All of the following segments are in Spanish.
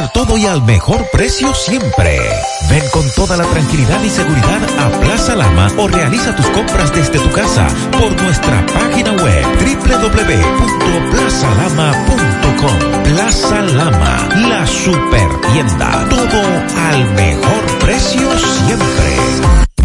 todo y al mejor precio siempre. Ven con toda la tranquilidad y seguridad a Plaza Lama o realiza tus compras desde tu casa por nuestra página web www.plazalama.com. Plaza Lama, la super tienda. Todo al mejor precio siempre.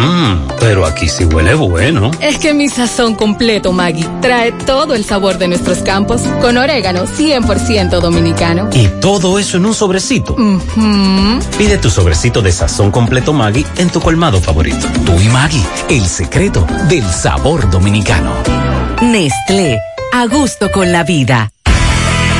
Mmm, pero aquí sí huele bueno. Es que mi sazón completo, Maggie, trae todo el sabor de nuestros campos con orégano 100% dominicano. Y todo eso en un sobrecito. Pide tu sobrecito de sazón completo Maggie en tu colmado favorito. Tú y Maggie, el secreto del sabor dominicano. Nestlé, a gusto con la vida.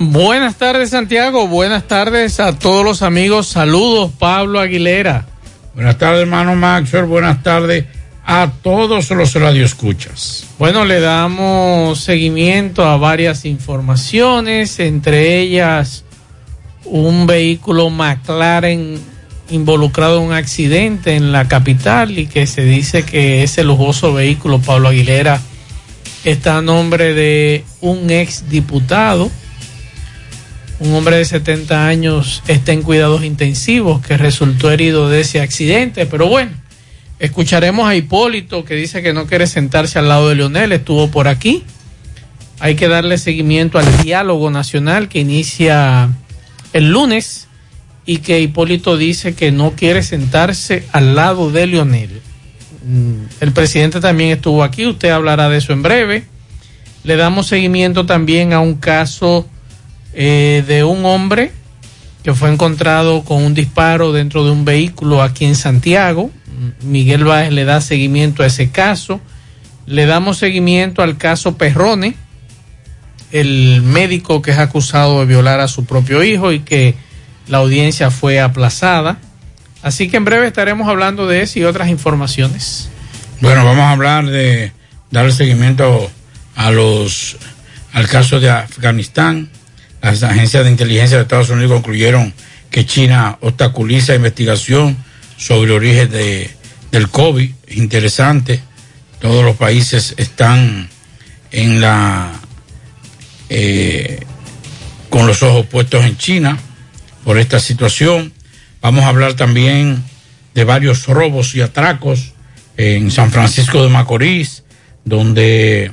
Buenas tardes Santiago, buenas tardes a todos los amigos, saludos Pablo Aguilera. Buenas tardes hermano Maxwell, buenas tardes a todos los radioescuchas. Bueno, le damos seguimiento a varias informaciones, entre ellas un vehículo McLaren involucrado en un accidente en la capital y que se dice que ese lujoso vehículo, Pablo Aguilera, está a nombre de un ex diputado un hombre de 70 años está en cuidados intensivos que resultó herido de ese accidente. Pero bueno, escucharemos a Hipólito que dice que no quiere sentarse al lado de Leonel, estuvo por aquí. Hay que darle seguimiento al diálogo nacional que inicia el lunes y que Hipólito dice que no quiere sentarse al lado de Leonel. El presidente también estuvo aquí, usted hablará de eso en breve. Le damos seguimiento también a un caso eh, de un hombre que fue encontrado con un disparo dentro de un vehículo aquí en Santiago. Miguel Báez le da seguimiento a ese caso. Le damos seguimiento al caso Perrone, el médico que es acusado de violar a su propio hijo y que la audiencia fue aplazada. Así que en breve estaremos hablando de eso y otras informaciones. Bueno, vamos a hablar de dar seguimiento a los al caso de Afganistán. Las agencias de inteligencia de Estados Unidos concluyeron que China obstaculiza investigación sobre el origen de, del COVID. Interesante. Todos los países están en la eh, con los ojos puestos en China por esta situación. Vamos a hablar también de varios robos y atracos en San Francisco de Macorís, donde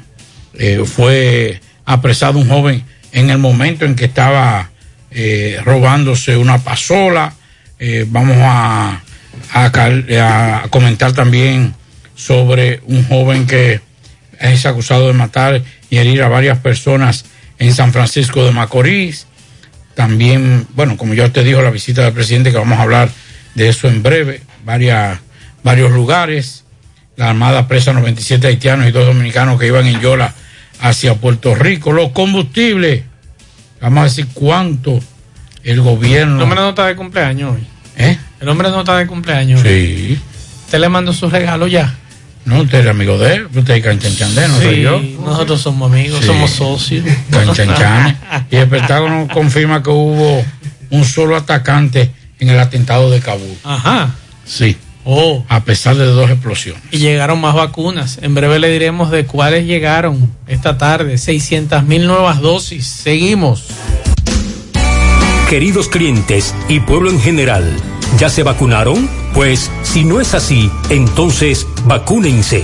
eh, fue apresado un joven en el momento en que estaba eh, robándose una pasola. Eh, vamos a comentar también sobre un joven que es acusado de matar y herir a varias personas en San Francisco de Macorís. También, bueno, como ya te dijo, la visita del presidente, que vamos a hablar de eso en breve, varios lugares. La Armada presa 97 haitianos y dos dominicanos que iban en Yola hacia Puerto Rico. Los combustibles, vamos a decir cuánto el gobierno. El hombre no está de cumpleaños hoy. ¿Eh? El hombre no está de cumpleaños. Sí. ¿Usted le mandó su regalo ya? No, usted es amigo de él, usted es canchanchandé, no soy yo. Nosotros somos amigos, somos socios. Canchanchanes. y el Pentágono confirma que hubo un solo atacante en el atentado de Kabul. Ajá. Sí. Oh. A pesar de dos explosiones. Y llegaron más vacunas. En breve le diremos de cuáles llegaron esta tarde. 600 mil nuevas dosis. Seguimos. Queridos clientes y pueblo en general, ¿ya se vacunaron? Pues si no es así, entonces vacúnense.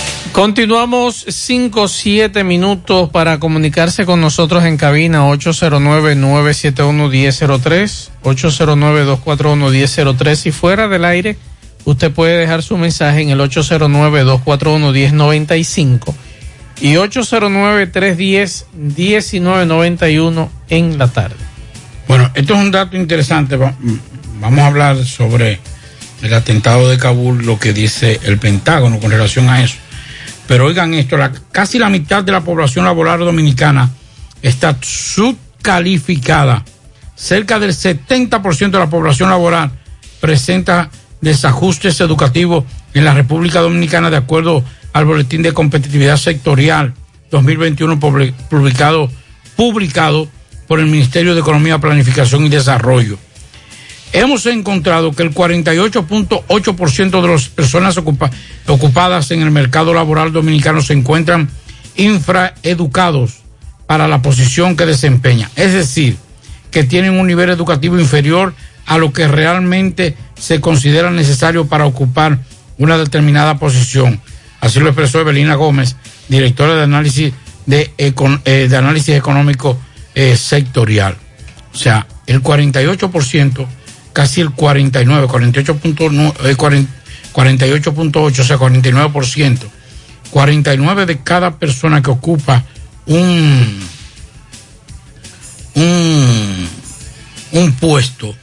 Continuamos 5 7 minutos para comunicarse con nosotros en cabina 809-971-1003, 809-241-1003 y fuera del aire usted puede dejar su mensaje en el 809-241-1095 y 809-310-1991 en la tarde. Bueno, esto es un dato interesante. Vamos a hablar sobre el atentado de Kabul, lo que dice el Pentágono con relación a eso. Pero oigan esto, casi la mitad de la población laboral dominicana está subcalificada. Cerca del 70% de la población laboral presenta desajustes educativos en la República Dominicana de acuerdo al Boletín de Competitividad Sectorial 2021 publicado, publicado por el Ministerio de Economía, Planificación y Desarrollo hemos encontrado que el 48.8% de las personas ocupadas en el mercado laboral dominicano se encuentran infraeducados para la posición que desempeñan. Es decir, que tienen un nivel educativo inferior a lo que realmente se considera necesario para ocupar una determinada posición. Así lo expresó Evelina Gómez, directora de análisis de, eh, análisis económico eh, sectorial. O sea, el 48% casi el 49, 48.8, 48 o sea, 49%. 49 de cada persona que ocupa un, un, un puesto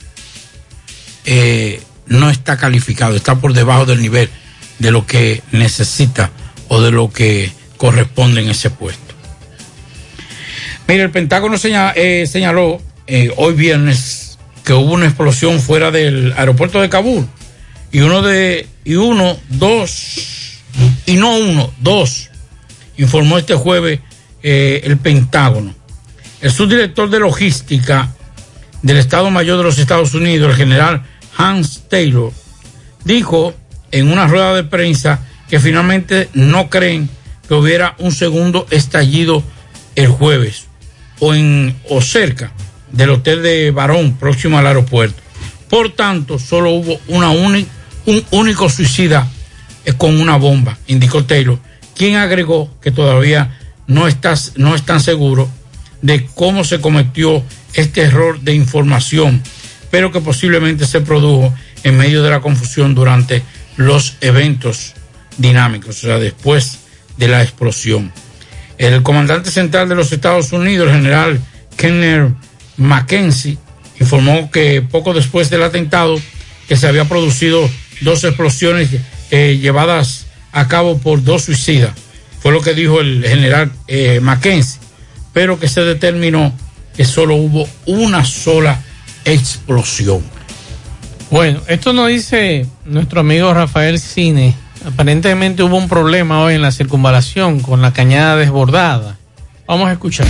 eh, no está calificado, está por debajo del nivel de lo que necesita o de lo que corresponde en ese puesto. Mire, el Pentágono eh, señaló eh, hoy viernes que hubo una explosión fuera del aeropuerto de Kabul. Y uno de, y uno, dos, y no uno, dos, informó este jueves eh, el Pentágono. El subdirector de logística del Estado Mayor de los Estados Unidos, el general Hans Taylor, dijo en una rueda de prensa que finalmente no creen que hubiera un segundo estallido el jueves o en o cerca del hotel de Barón, próximo al aeropuerto. Por tanto, solo hubo una un único suicida eh, con una bomba, indicó Taylor, quien agregó que todavía no, estás, no están seguros de cómo se cometió este error de información, pero que posiblemente se produjo en medio de la confusión durante los eventos dinámicos, o sea, después de la explosión. El comandante central de los Estados Unidos, el general Kenner Mackenzie informó que poco después del atentado que se había producido dos explosiones eh, llevadas a cabo por dos suicidas. Fue lo que dijo el general eh, Mackenzie, pero que se determinó que solo hubo una sola explosión. Bueno, esto nos dice nuestro amigo Rafael Cine. Aparentemente hubo un problema hoy en la circunvalación con la cañada desbordada. Vamos a escuchar.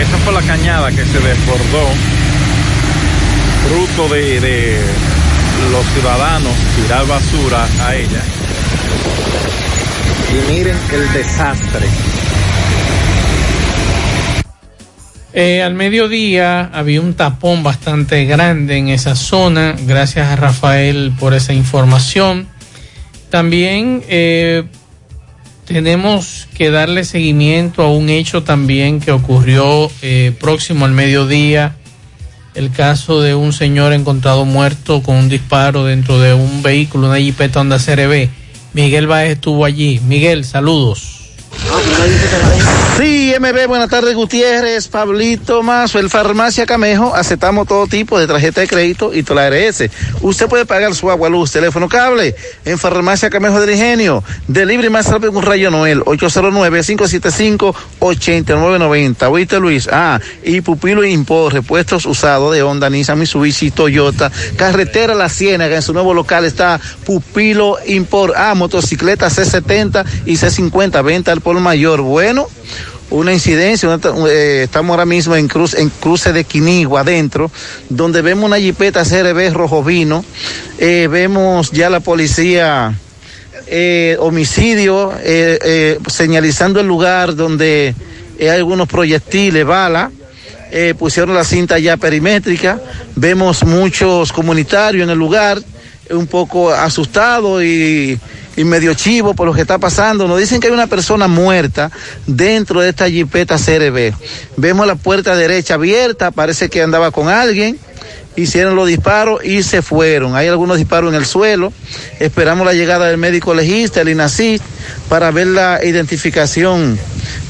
Esa fue la cañada que se desbordó, fruto de, los ciudadanos tirar basura a ella. Y miren el desastre. Eh, al mediodía había un tapón bastante grande en esa zona. Gracias a Rafael por esa información. También eh, tenemos que darle seguimiento a un hecho también que ocurrió eh, próximo al mediodía, el caso de un señor encontrado muerto con un disparo dentro de un vehículo, una jipeta Honda CRB. Miguel Baez estuvo allí. Miguel, saludos. Sí, MB, buenas tardes, Gutiérrez, Pablito Mazo, el Farmacia Camejo, aceptamos todo tipo de tarjeta de crédito y toda la ARS. Usted puede pagar su agua, luz, teléfono, cable en Farmacia Camejo del Ingenio. Delibre más rápido con Rayo Noel, 809-575-8990. ¿Oíste, Luis? Ah, y Pupilo Import, repuestos usados de Honda, Nissan, Mitsubishi, Toyota. Carretera La Ciénaga, en su nuevo local está Pupilo Import. Ah, motocicleta C70 y C50, venta al por mayor. Bueno una incidencia. eh, estamos ahora mismo en, cruz, en cruce de Quinigua, adentro, donde vemos una jipeta CRB rojo vino. Eh, vemos ya la policía eh, homicidio, señalizando el lugar donde hay algunos proyectiles, balas. Pusieron la cinta ya perimétrica. Vemos muchos comunitarios en el lugar, un poco asustados y, y medio chivo por lo que está pasando. Nos dicen que hay una persona muerta dentro de esta jipeta CRB. Vemos la puerta derecha abierta, parece que andaba con alguien hicieron los disparos y se fueron. Hay algunos disparos en el suelo. Esperamos la llegada del médico legista, el INACI, para ver la identificación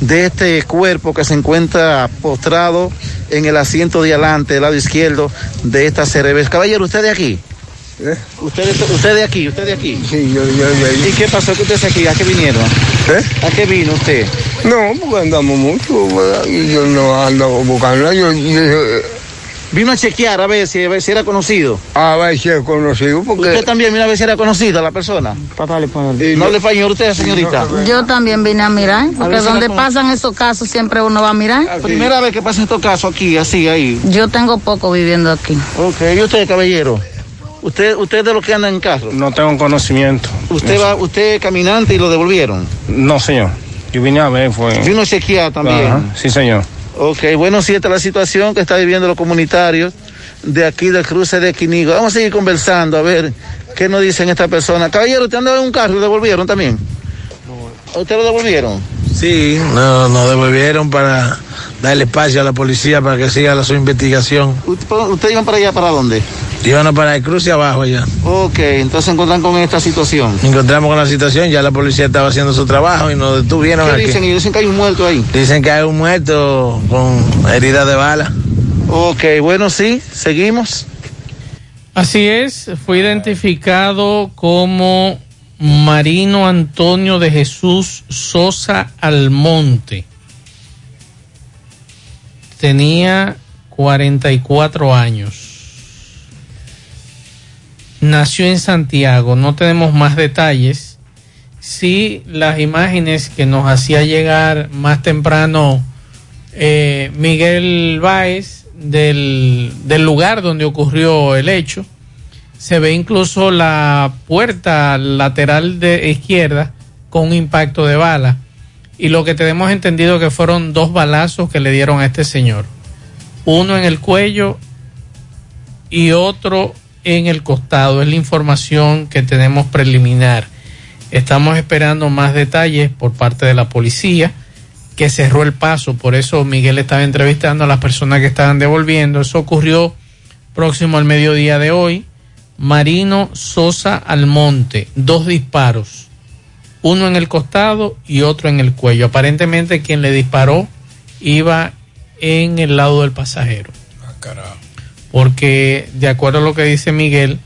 de este cuerpo que se encuentra postrado en el asiento de adelante, del lado izquierdo de esta CRB. Caballero, ¿usted de aquí? ¿Usted, de- usted de aquí? ¿Usted de aquí? ¿Eh? Sí, yo, yo ahí. ¿Y qué pasó que usted es aquí? ¿A qué vinieron? ¿Eh? ¿A qué vino usted? No, porque andamos mucho, ¿verdad? y yo no ando buscando, yo, yo- Vino a chequear a ver si, a ver si era conocido. a ver si es conocido, porque... ¿Usted también vino a ver si era conocida la persona? ¿No habla español usted, señorita? Yo también vine a mirar, porque si donde pasan esos casos siempre uno va a mirar. Primera vez que pasa estos casos aquí, así, ahí. Yo tengo poco viviendo aquí. Ok, ¿y usted, caballero? ¿Usted, usted es de los que andan en carro? No tengo conocimiento. ¿Usted va, usted es caminante y lo devolvieron? No, señor. Yo vine a ver, fue. Vino a chequear también. Ajá, Sí, señor. Ok, bueno, sí, esta es la situación que está viviendo los comunitarios de aquí del cruce de Quinigo. Vamos a seguir conversando, a ver qué nos dicen esta persona. Caballero, ¿usted andaba en un carro y lo devolvieron también? ¿A ¿Usted lo devolvieron? Sí, no, nos devolvieron para darle espacio a la policía para que siga la, su investigación. ¿Usted, usted iban para allá, para dónde? Iban para el cruce abajo allá. Ok, entonces se encuentran con esta situación. Encontramos con la situación, ya la policía estaba haciendo su trabajo y nos detuvieron ¿Qué aquí. dicen? Ellos dicen que hay un muerto ahí. Dicen que hay un muerto con heridas de bala. Ok, bueno, sí, seguimos. Así es, fue identificado como Marino Antonio de Jesús Sosa Almonte. Tenía 44 años. Nació en Santiago, no tenemos más detalles. Sí, las imágenes que nos hacía llegar más temprano eh, Miguel Báez del, del lugar donde ocurrió el hecho. Se ve incluso la puerta lateral de izquierda con un impacto de bala. Y lo que tenemos entendido que fueron dos balazos que le dieron a este señor. Uno en el cuello y otro en el costado. Es la información que tenemos preliminar. Estamos esperando más detalles por parte de la policía que cerró el paso. Por eso Miguel estaba entrevistando a las personas que estaban devolviendo. Eso ocurrió próximo al mediodía de hoy. Marino Sosa Almonte, dos disparos, uno en el costado y otro en el cuello. Aparentemente quien le disparó iba en el lado del pasajero. Porque de acuerdo a lo que dice Miguel,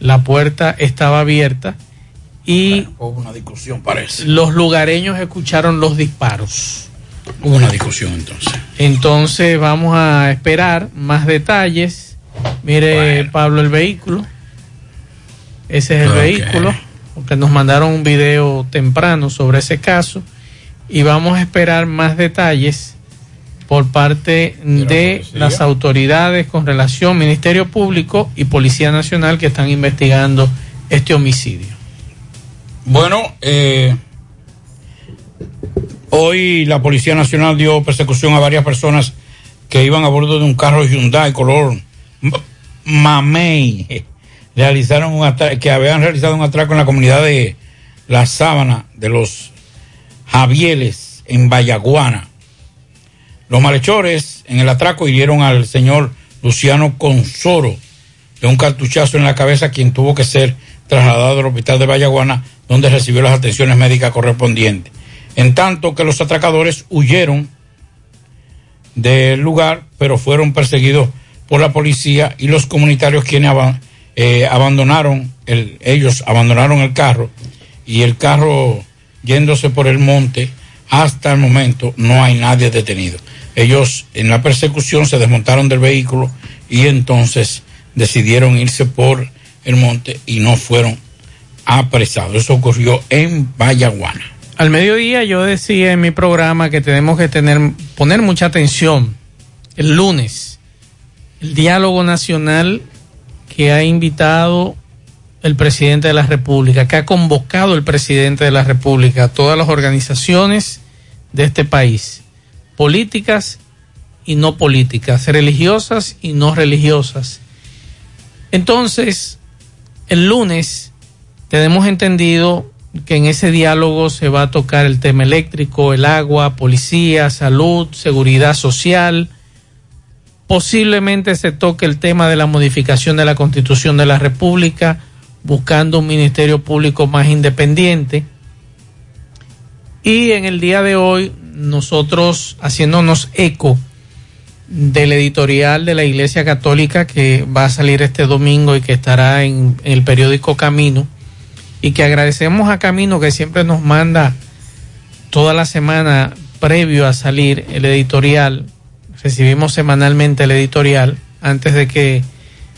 la puerta estaba abierta y Hubo una discusión, parece. los lugareños escucharon los disparos. Hubo una discusión entonces. Entonces vamos a esperar más detalles. Mire, Pablo, el vehículo. Ese es el vehículo. Porque nos mandaron un video temprano sobre ese caso. Y vamos a esperar más detalles por parte de las autoridades con relación Ministerio Público y Policía Nacional que están investigando este homicidio. Bueno, eh, hoy la Policía Nacional dio persecución a varias personas que iban a bordo de un carro Hyundai color mamey. Realizaron un que habían realizado un atraco en la comunidad de La Sábana de los Javieles en Vallaguana. Los malhechores en el atraco hirieron al señor Luciano Consoro de un cartuchazo en la cabeza, quien tuvo que ser trasladado al hospital de Vallaguana, donde recibió las atenciones médicas correspondientes. En tanto que los atracadores huyeron del lugar, pero fueron perseguidos por la policía y los comunitarios quienes aba- eh, abandonaron el, ellos abandonaron el carro y el carro yéndose por el monte hasta el momento no hay nadie detenido. Ellos en la persecución se desmontaron del vehículo y entonces decidieron irse por el monte y no fueron apresados. Eso ocurrió en Vallaguana. Al mediodía yo decía en mi programa que tenemos que tener, poner mucha atención el lunes, el diálogo nacional que ha invitado el presidente de la República, que ha convocado el presidente de la República a todas las organizaciones de este país, políticas y no políticas, religiosas y no religiosas. Entonces, el lunes tenemos entendido que en ese diálogo se va a tocar el tema eléctrico, el agua, policía, salud, seguridad social. Posiblemente se toque el tema de la modificación de la constitución de la República, buscando un ministerio público más independiente. Y en el día de hoy, nosotros haciéndonos eco del editorial de la Iglesia Católica que va a salir este domingo y que estará en, el periódico Camino, y que agradecemos a Camino que siempre nos manda toda la semana previo a salir el editorial. Recibimos semanalmente el editorial antes de que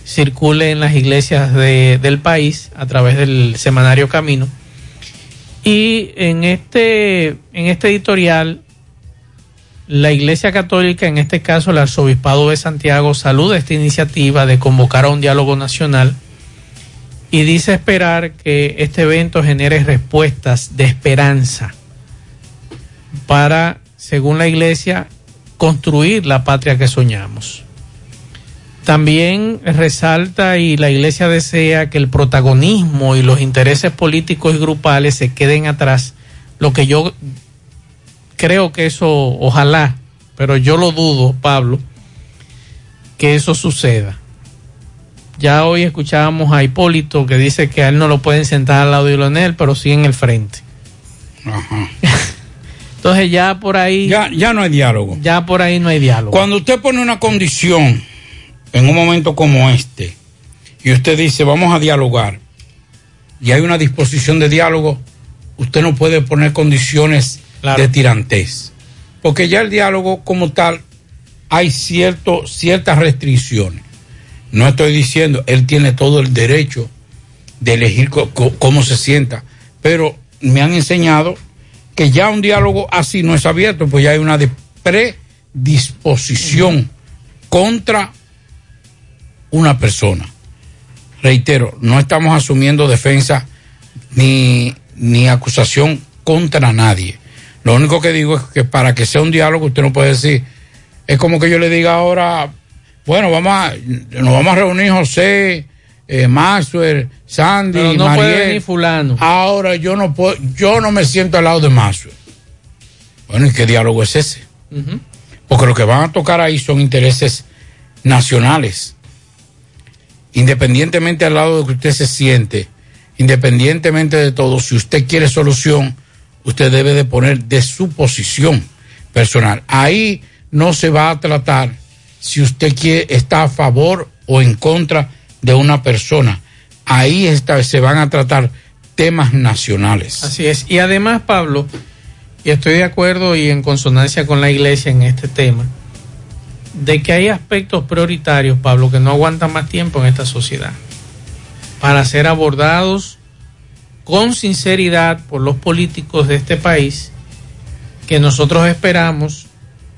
circule en las iglesias de, del país a través del semanario Camino. Y en este, en este editorial, la Iglesia Católica, en este caso el Arzobispado de Santiago, saluda esta iniciativa de convocar a un diálogo nacional y dice esperar que este evento genere respuestas de esperanza para, según la Iglesia, construir la patria que soñamos. También resalta y la Iglesia desea que el protagonismo y los intereses políticos y grupales se queden atrás, lo que yo creo que eso, ojalá, pero yo lo dudo, Pablo, que eso suceda ya hoy escuchábamos a Hipólito que dice que a él no lo pueden sentar al lado de Lionel, pero sí en el frente. Ajá. Entonces ya por ahí... Ya, ya no hay diálogo. Ya por ahí no hay diálogo. Cuando usted pone una condición en un momento como este y usted dice vamos a dialogar y hay una disposición de diálogo, usted no puede poner condiciones de tirantes. Porque ya el diálogo como tal hay cierto, ciertas restricciones. No estoy diciendo, él tiene todo el derecho de elegir cómo se sienta, pero me han enseñado que ya un diálogo así no es abierto, pues ya hay una predisposición contra una persona. Reitero, no estamos asumiendo defensa ni, ni acusación contra nadie. Lo único que digo es que para que sea un diálogo usted no puede decir, es como que yo le diga ahora bueno, vamos a, nos vamos a reunir José, eh, Maxwell, Sandy, Pero no puede venir fulano. Ahora yo no puedo, yo no me siento al lado de Maxwell. Bueno, ¿y qué diálogo es ese? Porque lo que van a tocar ahí son intereses nacionales. Independientemente al lado de que usted se siente, independientemente de todo, si usted quiere solución, usted debe de poner de su posición personal. Ahí no se va a tratar si usted quiere, está a favor o en contra de una persona. Ahí está, se van a tratar temas nacionales. Así es. Y además, Pablo, y estoy de acuerdo y en consonancia con la iglesia en este tema, de que hay aspectos prioritarios, Pablo, que no aguantan más tiempo en esta sociedad, para ser abordados con sinceridad por los políticos de este país, que nosotros esperamos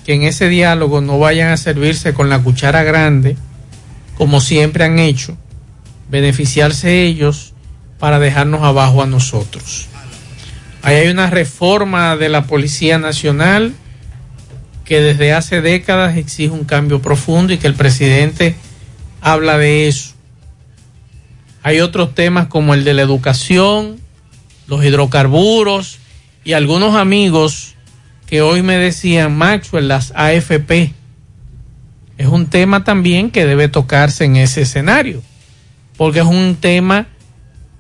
que en ese diálogo no vayan a servirse con la cuchara grande, como siempre han hecho, beneficiarse ellos para dejarnos abajo a nosotros. Ahí hay una reforma de la Policía Nacional que desde hace décadas exige un cambio profundo y que el presidente habla de eso. Hay otros temas como el de la educación, los hidrocarburos y algunos amigos que hoy me decían Maxwell, las AFP. Es un tema también que debe tocarse en ese escenario, porque es un tema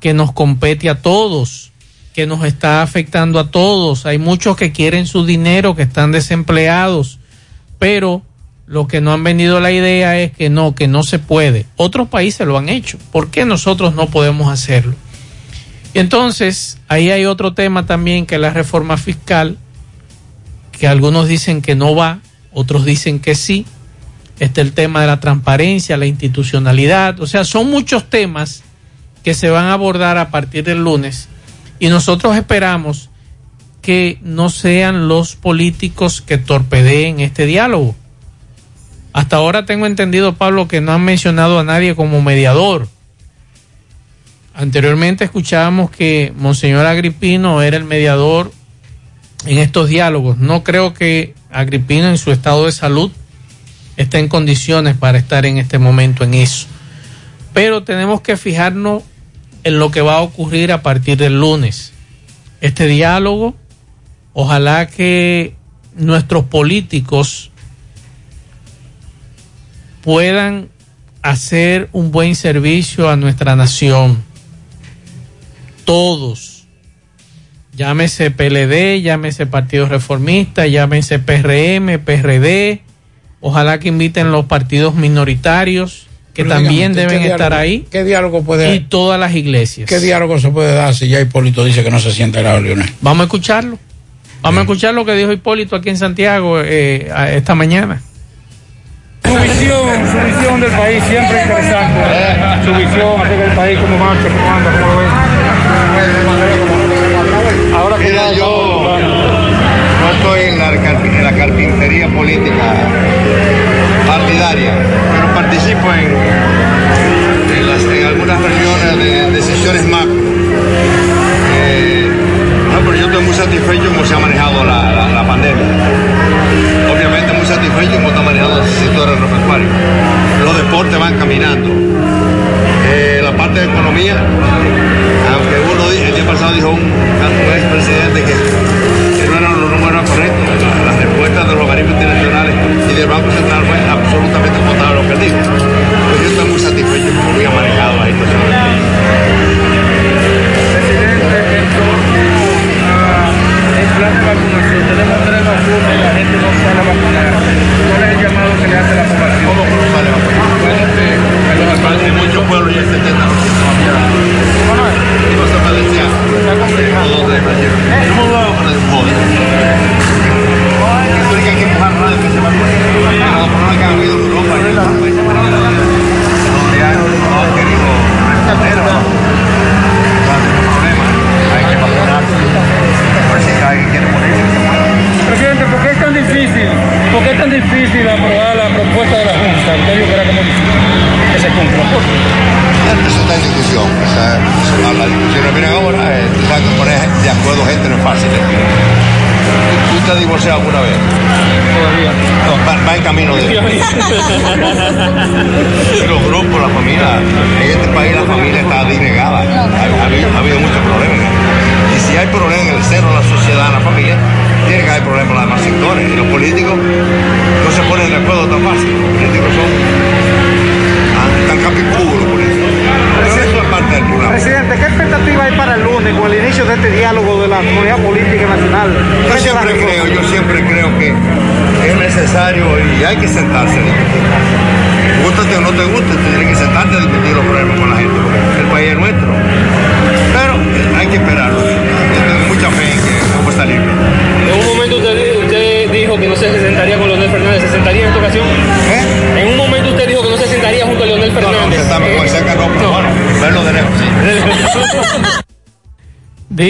que nos compete a todos, que nos está afectando a todos. Hay muchos que quieren su dinero, que están desempleados, pero lo que no han vendido la idea es que no, que no se puede. Otros países lo han hecho. ¿Por qué nosotros no podemos hacerlo? Y entonces, ahí hay otro tema también que es la reforma fiscal que algunos dicen que no va, otros dicen que sí. Está el tema de la transparencia, la institucionalidad, o sea, son muchos temas que se van a abordar a partir del lunes y nosotros esperamos que no sean los políticos que torpedeen este diálogo. Hasta ahora tengo entendido, Pablo, que no han mencionado a nadie como mediador. Anteriormente escuchábamos que Monseñor Agripino era el mediador en estos diálogos. No creo que Agripino en su estado de salud esté en condiciones para estar en este momento en eso. Pero tenemos que fijarnos en lo que va a ocurrir a partir del lunes. Este diálogo, ojalá que nuestros políticos puedan hacer un buen servicio a nuestra nación. Todos. Llámese PLD, llámese Partido Reformista, llámese PRM, PRD. Ojalá que inviten los partidos minoritarios que Pero también dígame, ¿qué deben estar diálogo- ahí. ¿Qué diálogo puede Y todas las iglesias. ¿Qué diálogo se puede dar si ya Hipólito dice que no se siente la Leonel? Vamos a escucharlo. Vamos a escuchar lo que dijo Hipólito aquí en Santiago eh, esta mañana. Su visión, su visión del país siempre interesante. Su visión acerca del país, cómo marcha, cómo anda, cómo lo ve. Ahora que yo la, carpintería política partidaria, pero participo en, algunas reuniones de decisiones macro. Eh, no, pero yo estoy muy satisfecho cómo se ha manejado la, pandemia. Obviamente muy satisfecho cómo está manejado el sector agropecuario. Los deportes van caminando. Parte de economía, aunque uno el día pasado dijo un, un expresidente que, que no eran los números correctos, la- las respuestas de los organismos internacionales y del Banco Central fue absolutamente contrario a lo que él dijo. Pero yo estoy muy satisfecho con cómo había manejado la situación. Presidente, en plan de vacunación, tenemos tres vacunas y la gente no sale a vacunar. ¿Cuál es el llamado que le hace la población?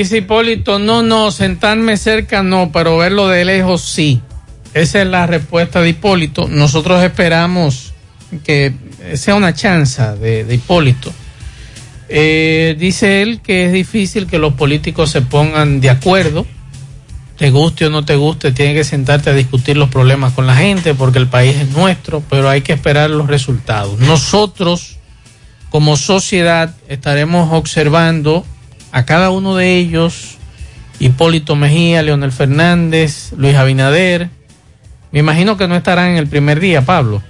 Dice Hipólito, no, no, sentarme cerca no, pero verlo de lejos sí. Esa es la respuesta de Hipólito. Nosotros esperamos que sea una chanza de, Hipólito. Eh, dice él que es difícil que los políticos se pongan de acuerdo. Te guste o no te guste, tiene que sentarte a discutir los problemas con la gente porque el país es nuestro, pero hay que esperar los resultados. Nosotros, como sociedad, estaremos observando a cada uno de ellos, Hipólito Mejía, Leonel Fernández, Luis Abinader. Me imagino que no estarán en el primer día, Pablo,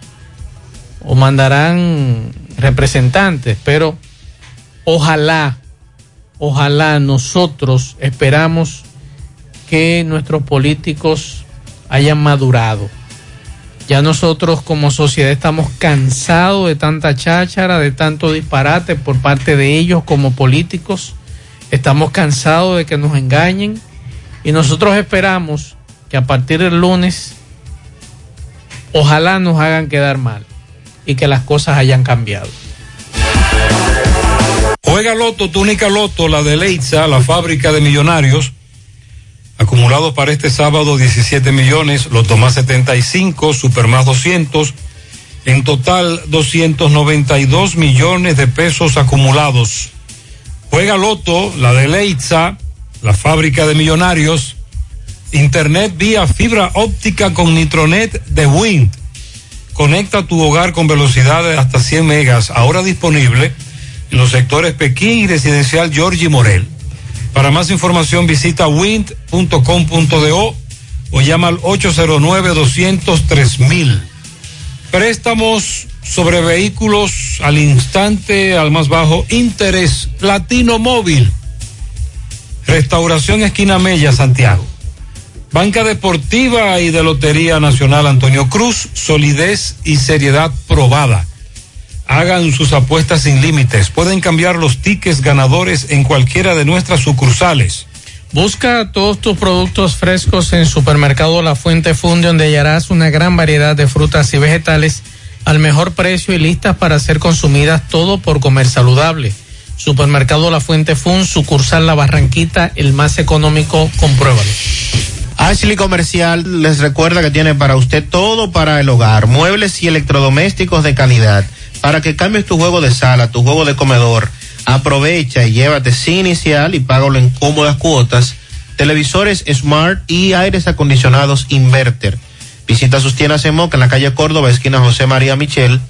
o mandarán representantes, pero ojalá, ojalá nosotros esperamos que nuestros políticos hayan madurado. Ya nosotros como sociedad estamos cansados de tanta cháchara, de tanto disparate por parte de ellos como políticos. Estamos cansados de que nos engañen y nosotros esperamos que a partir del lunes ojalá nos hagan quedar mal y que las cosas hayan cambiado. Juega Loto, túnica Loto, la de Leitza, la fábrica de millonarios. Acumulados para este sábado 17 millones, Loto más 75, Super más 200. En total 292 millones de pesos acumulados. Juega Loto, la de Leitza, la fábrica de millonarios. Internet vía fibra óptica con Nitronet de Wind. Conecta tu hogar con velocidad de hasta 100 megas, ahora disponible en los sectores Pekín y residencial Georgie Morel. Para más información visita wind.com.do o llama al 809-203 Préstamos sobre vehículos al instante, al más bajo interés. Latino Móvil. Restauración Esquina Mella, Santiago. Banca Deportiva y de Lotería Nacional Antonio Cruz, solidez y seriedad probada. Hagan sus apuestas sin límites. Pueden cambiar los tickets ganadores en cualquiera de nuestras sucursales. Busca todos tus productos frescos en Supermercado La Fuente Fun, donde hallarás una gran variedad de frutas y vegetales al mejor precio y listas para ser consumidas todo por comer saludable. Supermercado La Fuente Fun, sucursal La Barranquita, el más económico, compruébalo. Ashley Comercial les recuerda que tiene para usted todo para el hogar, muebles y electrodomésticos de calidad, para que cambies tu juego de sala, tu juego de comedor. Aprovecha y llévate sin inicial y págalo en cómodas cuotas. Televisores Smart y aires acondicionados Inverter. Visita sus tiendas en Moca en la calle Córdoba, esquina José María Michel.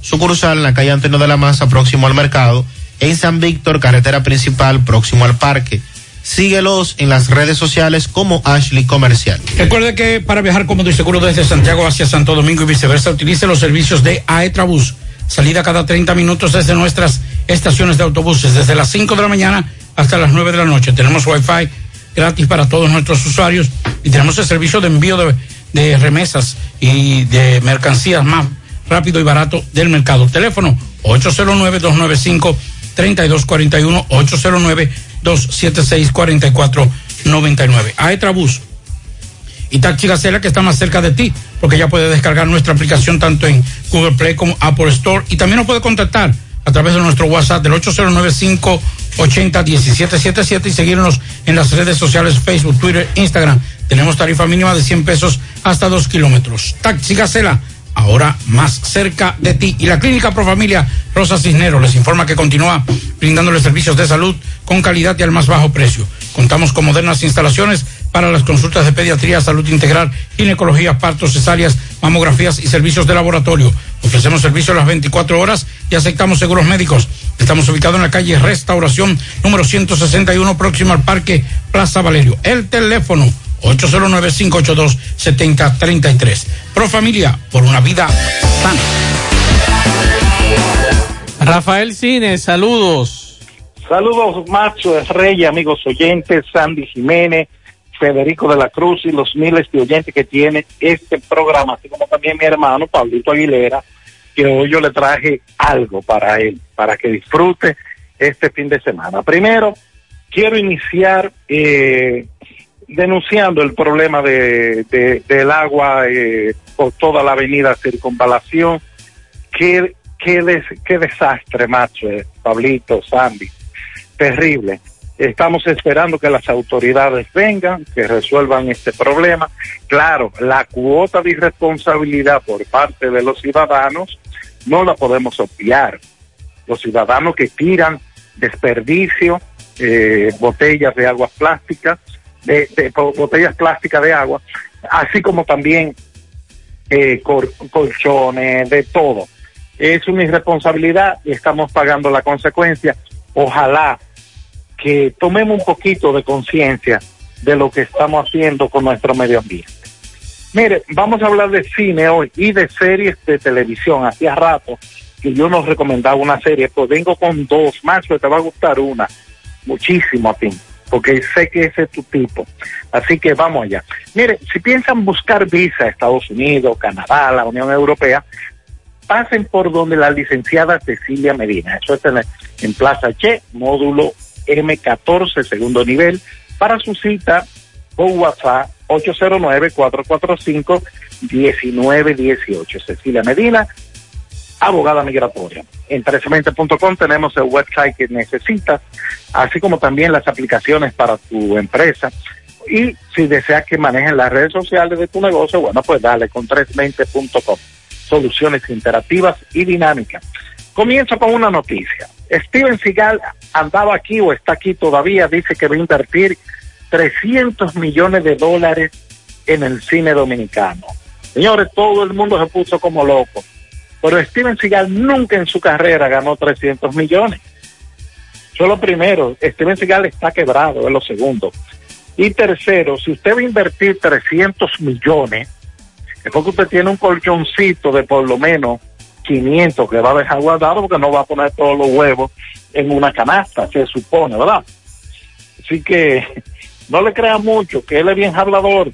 Sucursal en la calle Antonio de la Maza, próximo al mercado. En San Víctor, carretera principal, próximo al parque. Síguelos en las redes sociales como Ashley Comercial. Recuerde que para viajar cómodo y seguro desde Santiago hacia Santo Domingo y viceversa, utilice los servicios de Aetrabús. Salida cada 30 minutos desde nuestras estaciones de autobuses, desde las 5 de la mañana hasta las 9 de la noche. Tenemos Wi-Fi gratis para todos nuestros usuarios y tenemos el servicio de envío de, de remesas y de mercancías más rápido y barato del mercado. Teléfono 809-295-3241, 809-276-4499. Aetrabús y Taxi Gacela que está más cerca de ti, porque ya puede descargar nuestra aplicación tanto en Google Play como Apple Store y también nos puede contactar a través de nuestro WhatsApp del 809-580-1777 y seguirnos en las redes sociales Facebook, Twitter, Instagram. Tenemos tarifa mínima de 100 pesos hasta 2 kilómetros. Taxi Gacela, ahora más cerca de ti. Y la Clínica Profamilia Rosa Cisneros les informa que continúa brindándoles servicios de salud con calidad y al más bajo precio. Contamos con modernas instalaciones para las consultas de pediatría, salud integral, ginecología, partos, cesáreas, mamografías y servicios de laboratorio. Ofrecemos servicios las 24 horas y aceptamos seguros médicos. Estamos ubicados en la calle Restauración número 161 próximo al Parque Plaza Valerio. El teléfono 809-582-7033. Pro Familia, por una vida sana. Rafael Cine, saludos. Saludos, Macho Rey, amigos oyentes, Sandy Jiménez, Federico de la Cruz y los miles de oyentes que tiene este programa, así como también mi hermano Pablito Aguilera, que hoy yo le traje algo para él, para que disfrute este fin de semana. Primero, quiero iniciar eh, denunciando el problema de, de- del agua eh, por toda la avenida Circunvalación. Qué, qué, des- qué desastre, macho, eh, Pablito, Sandy. Terrible. Estamos esperando que las autoridades vengan, que resuelvan este problema. Claro, la cuota de irresponsabilidad por parte de los ciudadanos no la podemos obviar. Los ciudadanos que tiran desperdicio, eh, botellas de agua plástica, de, botellas plásticas de agua, así como también eh, colchones, de todo. Es una irresponsabilidad y estamos pagando la consecuencia. Ojalá que tomemos un poquito de conciencia de lo que estamos haciendo con nuestro medio ambiente. Mire, vamos a hablar de cine hoy y de series de televisión. Hacía rato que yo nos recomendaba una serie, pues vengo con dos, macho, te va a gustar una, muchísimo a ti, porque sé que ese es tu tipo. Así que vamos allá. Mire, si piensan buscar visa a Estados Unidos, Canadá, la Unión Europea, pasen por donde la licenciada Cecilia Medina. Eso es en, Plaza Che, módulo M14, segundo nivel. Para su cita, por WhatsApp 809-445-1918. Cecilia Medina, abogada migratoria. En 1320.com tenemos el website que necesitas, así como también las aplicaciones para tu empresa. Y si deseas que manejen las redes sociales de tu negocio, bueno, pues dale con 320.com. Soluciones interactivas y dinámicas. Comienzo con una noticia. Steven Seagal andaba aquí o está aquí todavía, dice que va a invertir 300 millones de dólares en el cine dominicano. Señores, todo el mundo se puso como loco. Pero Steven Seagal nunca en su carrera ganó 300 millones. Eso es lo primero. Steven Seagal está quebrado, es lo segundo. Y tercero, si usted va a invertir 300 millones, es porque usted tiene un colchoncito de por lo menos 500 que va a dejar guardado porque no va a poner todos los huevos en una canasta, se supone, ¿verdad? Así que no le crea mucho, que él es bien hablador,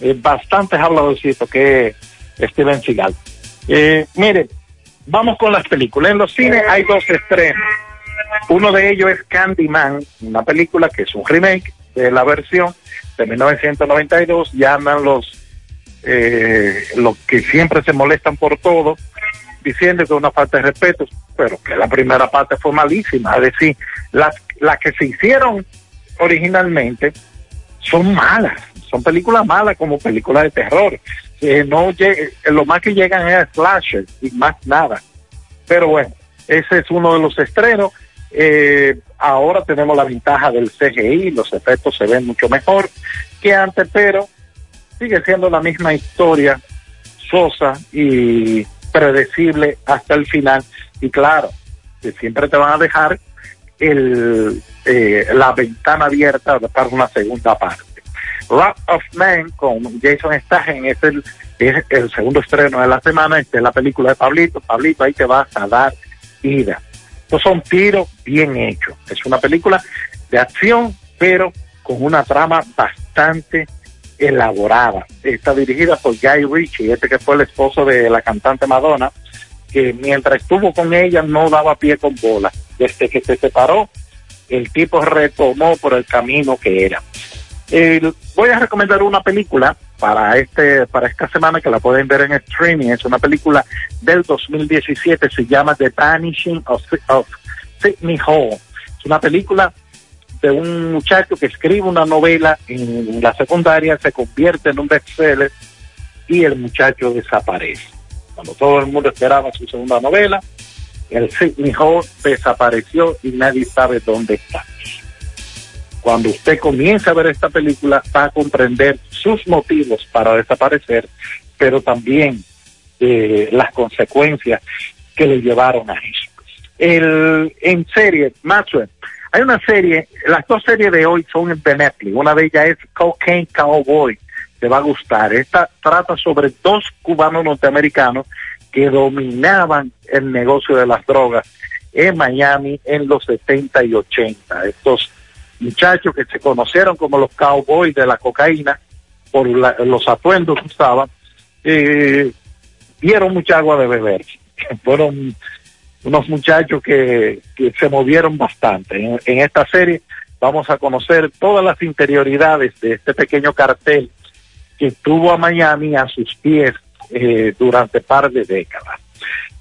es bastante habladorcito que Steven Seagal. Eh, mire, vamos con las películas. En los cines hay dos estrenos. Uno de ellos es Candyman, una película que es un remake de la versión de 1992. Llaman los eh, los que siempre se molestan por todo, diciendo que es una falta de respeto, pero que la primera parte fue malísima. Es decir, las, las que se hicieron originalmente son malas, son películas malas como películas de terror. Eh, no lleg- lo más que llegan es slasher y más nada. Pero bueno, ese es uno de los estrenos. Eh, ahora tenemos la ventaja del CGI, los efectos se ven mucho mejor que antes, pero sigue siendo la misma historia sosa y predecible hasta el final. Y claro, que siempre te van a dejar el, eh, la ventana abierta para una segunda parte. Rock of Man con Jason Statham es el, es el segundo estreno de la semana, esta es la película de Pablito. Pablito, ahí te vas a dar ida. Estos son tiros bien hechos. Es una película de acción, pero con una trama bastante elaborada. Está dirigida por Guy Ritchie, este que fue el esposo de la cantante Madonna, que mientras estuvo con ella no daba pie con bola. Desde que se separó, el tipo retomó por el camino que era. Eh, voy a recomendar una película para este para esta semana que la pueden ver en streaming. Es una película del 2017, se llama The Vanishing of, of Sidney Hall. Es una película de un muchacho que escribe una novela en la secundaria, se convierte en un bestseller y el muchacho desaparece. Cuando todo el mundo esperaba su segunda novela, el Sidney Hall desapareció y nadie sabe dónde está. Cuando usted comienza a ver esta película, va a comprender sus motivos para desaparecer, pero también eh, las consecuencias que le llevaron a eso. El, en serie, Maxwell, hay una serie, las dos series de hoy son de Netflix. Una de ellas es Cocaine Cowboy. Te va a gustar. Esta trata sobre dos cubanos norteamericanos que dominaban el negocio de las drogas en Miami en los 70 y 80. Estos muchachos que se conocieron como los cowboys de la cocaína por la- los atuendos que usaban, eh, dieron mucha agua de beber. Fueron unos muchachos que, se movieron bastante. En, esta serie vamos a conocer todas las interioridades de este pequeño cartel que tuvo a Miami a sus pies eh, durante par de décadas.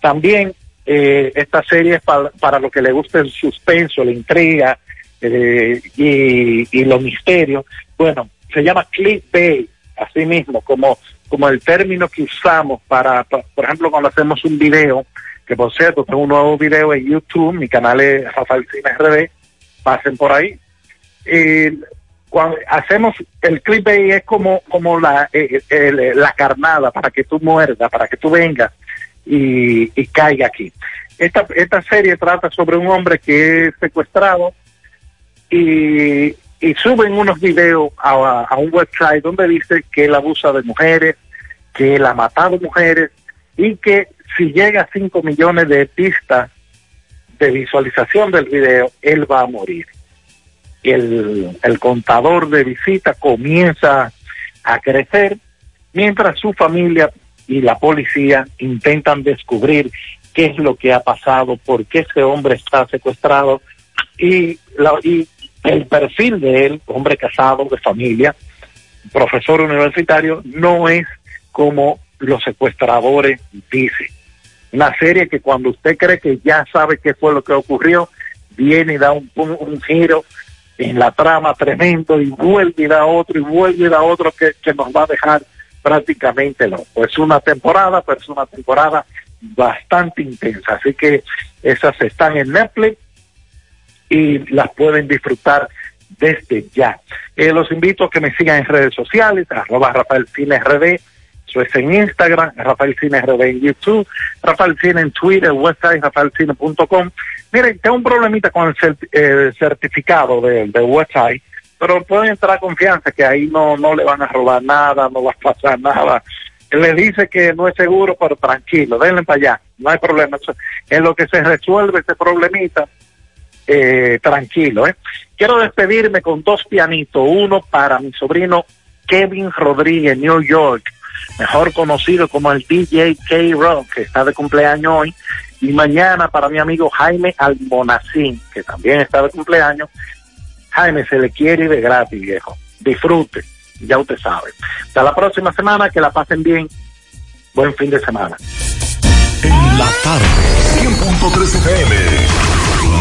También eh, esta serie es pa- para lo que le gusta el suspenso, la intriga eh, y, y los misterios. Bueno, se llama clickbait, así mismo, como, como el término que usamos para, pa- por ejemplo, cuando hacemos un video, que por cierto, tengo un nuevo video en YouTube, mi canal es Rafael Cine RD, pasen por ahí. Eh, cuando hacemos el clickbait es como como la eh, el- la carnada para que tú muerdas para que tú vengas y, y caiga aquí esta esta serie trata sobre un hombre que es secuestrado y, y suben unos videos a, un website donde dice que él abusa de mujeres que él ha matado mujeres y que si llega a 5 millones de pistas de visualización del video él va a morir. El, el contador de visitas comienza a crecer mientras su familia y la policía intentan descubrir qué es lo que ha pasado, por qué ese hombre está secuestrado y, la- y el perfil de él, hombre casado, de familia, profesor universitario, no es como los secuestradores dicen. Una serie que cuando usted cree que ya sabe qué fue lo que ocurrió, viene y da un, giro en la trama tremendo y vuelve y da otro y vuelve y da otro que, que nos va a dejar prácticamente loco. Es una temporada, pero es una temporada bastante intensa. Así que esas están en Netflix y las pueden disfrutar desde ya. Eh, los invito a que me sigan en redes sociales, arroba Rafael Cine RD, eso es en Instagram, Rafael Cine RD en YouTube, Rafael Cine en Twitter, website rafaelcine.com. Miren, tengo un problemita con el eh, certificado del de website, pero pueden entrar a confianza que ahí no, no le van a robar nada, no va a pasar nada. Le dice que no es seguro, pero tranquilo, denle para allá, no hay problema. Eso- En lo que se resuelve ese problemita, eh, tranquilo. ¿eh? Quiero despedirme con dos pianitos, uno para mi sobrino Kevin Rodríguez, New York, mejor conocido como el DJ K-Rock, que está de cumpleaños hoy, y mañana para mi amigo Jaime Almonacín, que también está de cumpleaños. Jaime, se le quiere de gratis, viejo. Disfrute, ya usted sabe. Hasta la próxima semana, que la pasen bien. Buen fin de semana. En la tarde, 100.3 FM.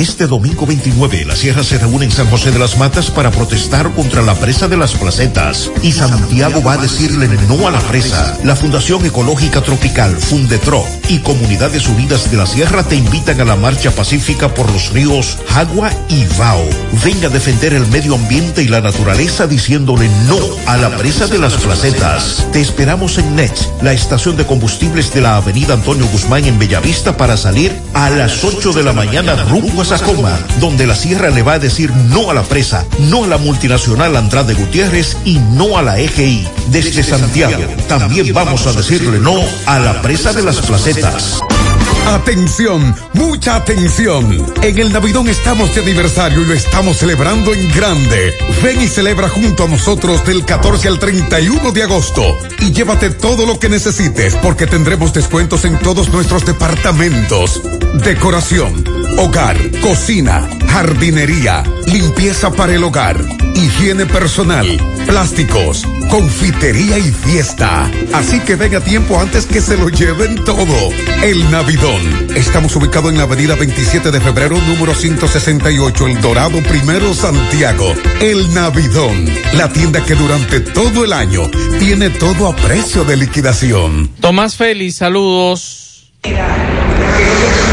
Este domingo 29, la Sierra se reúne en San José de las Matas para protestar contra la presa de las placetas. Y Santiago va a decirle no a la presa. La Fundación Ecológica Tropical, Fundetro y Comunidades Unidas de la Sierra te invitan a la marcha pacífica por los ríos Jagua y Vao. Venga a defender el medio ambiente y la naturaleza diciéndole no a la presa de las placetas. Te esperamos en NET, la estación de combustibles de la Avenida Antonio Guzmán en Bellavista para salir a las 8 de la mañana rumbo a Sacoma, donde la Sierra le va a decir no a la presa, no a la multinacional Andrade Gutiérrez y no a la EGI. Desde Santiago, también vamos a decirle no a la presa de las placetas. Atención, mucha atención. En el Navidón estamos de aniversario y lo estamos celebrando en grande. Ven y celebra junto a nosotros del 14 al 31 de agosto y llévate todo lo que necesites porque tendremos descuentos en todos nuestros departamentos. Decoración, hogar, cocina, jardinería, limpieza para el hogar, higiene personal, plásticos, confitería y fiesta. Así que ven a tiempo antes que se lo lleven todo. El Navidón. Estamos ubicados en la avenida 27 de febrero, número 168, El Dorado Primero, Santiago. El Navidón. La tienda que durante todo el año tiene todo a precio de liquidación. Tomás Félix, saludos.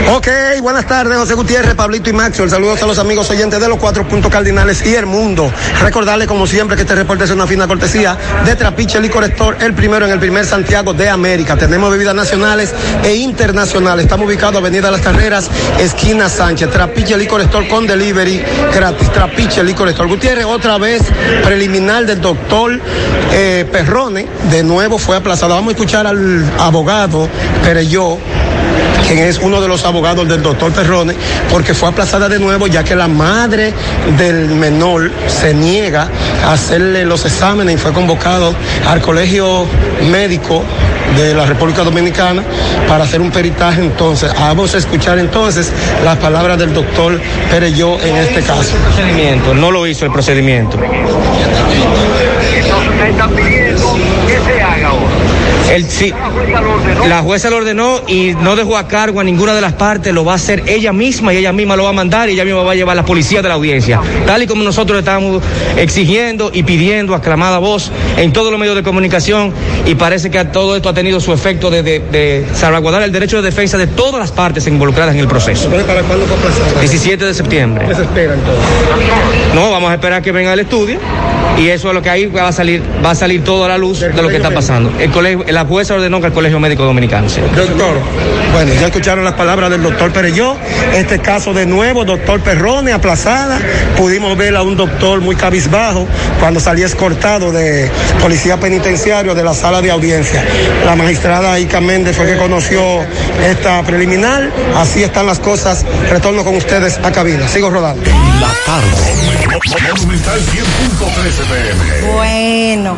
Ok, buenas tardes, José Gutiérrez, Pablito y Maxwell. Saludos a los amigos oyentes de los cuatro puntos cardinales y el mundo. Recordarles, como siempre, que este reporte es una fina cortesía de Trapiche Licor Store, el primero en el primer Santiago de América. Tenemos bebidas nacionales e internacionales. Estamos ubicados Avenida Las Carreras, esquina Sánchez. Trapiche Licor Store con delivery gratis. Trapiche Licor Store. Gutiérrez, otra vez preliminar del doctor eh, Perrone. De nuevo fue aplazado. Vamos a escuchar al abogado Pereyó quien es uno de los abogados del doctor Perrone, porque fue aplazada de nuevo ya que la madre del menor se niega a hacerle los exámenes y fue convocado al colegio médico de la República Dominicana para hacer un peritaje entonces. Vamos a escuchar entonces las palabras del doctor Pereyó en este caso. procedimiento, no lo hizo el procedimiento. El, sí, la jueza lo ordenó y no dejó a cargo a ninguna de las partes, lo va a hacer ella misma y ella misma lo va a mandar y ella misma va a llevar a la policía de la audiencia. Tal y como nosotros estamos exigiendo y pidiendo a clamada voz en todos los medios de comunicación y parece que todo esto ha tenido su efecto de, de- de salvaguardar el derecho de defensa de todas las partes involucradas en el proceso. ¿Para cuándo fue aplazada? 17 de septiembre. ¿Qué se espera entonces? No, vamos a esperar que venga el estudio y eso es lo que ahí va a salir, va a salir toda la luz de lo que está pasando. El colegio, la jueza ordenó que el Colegio Médico Dominicano. sí. Doctor, bueno, ya escucharon las palabras del doctor Pereyó. Este caso de nuevo, doctor Perrone, aplazada. Pudimos ver a un doctor muy cabizbajo cuando salía escortado de policía penitenciario de la sala de audiencia. La magistrada Ica Méndez fue que conoció esta preliminar. Así están las cosas. Retorno con ustedes a cabina. Sigo rodando. La tarde. Monumental 100.13 pm. Bueno,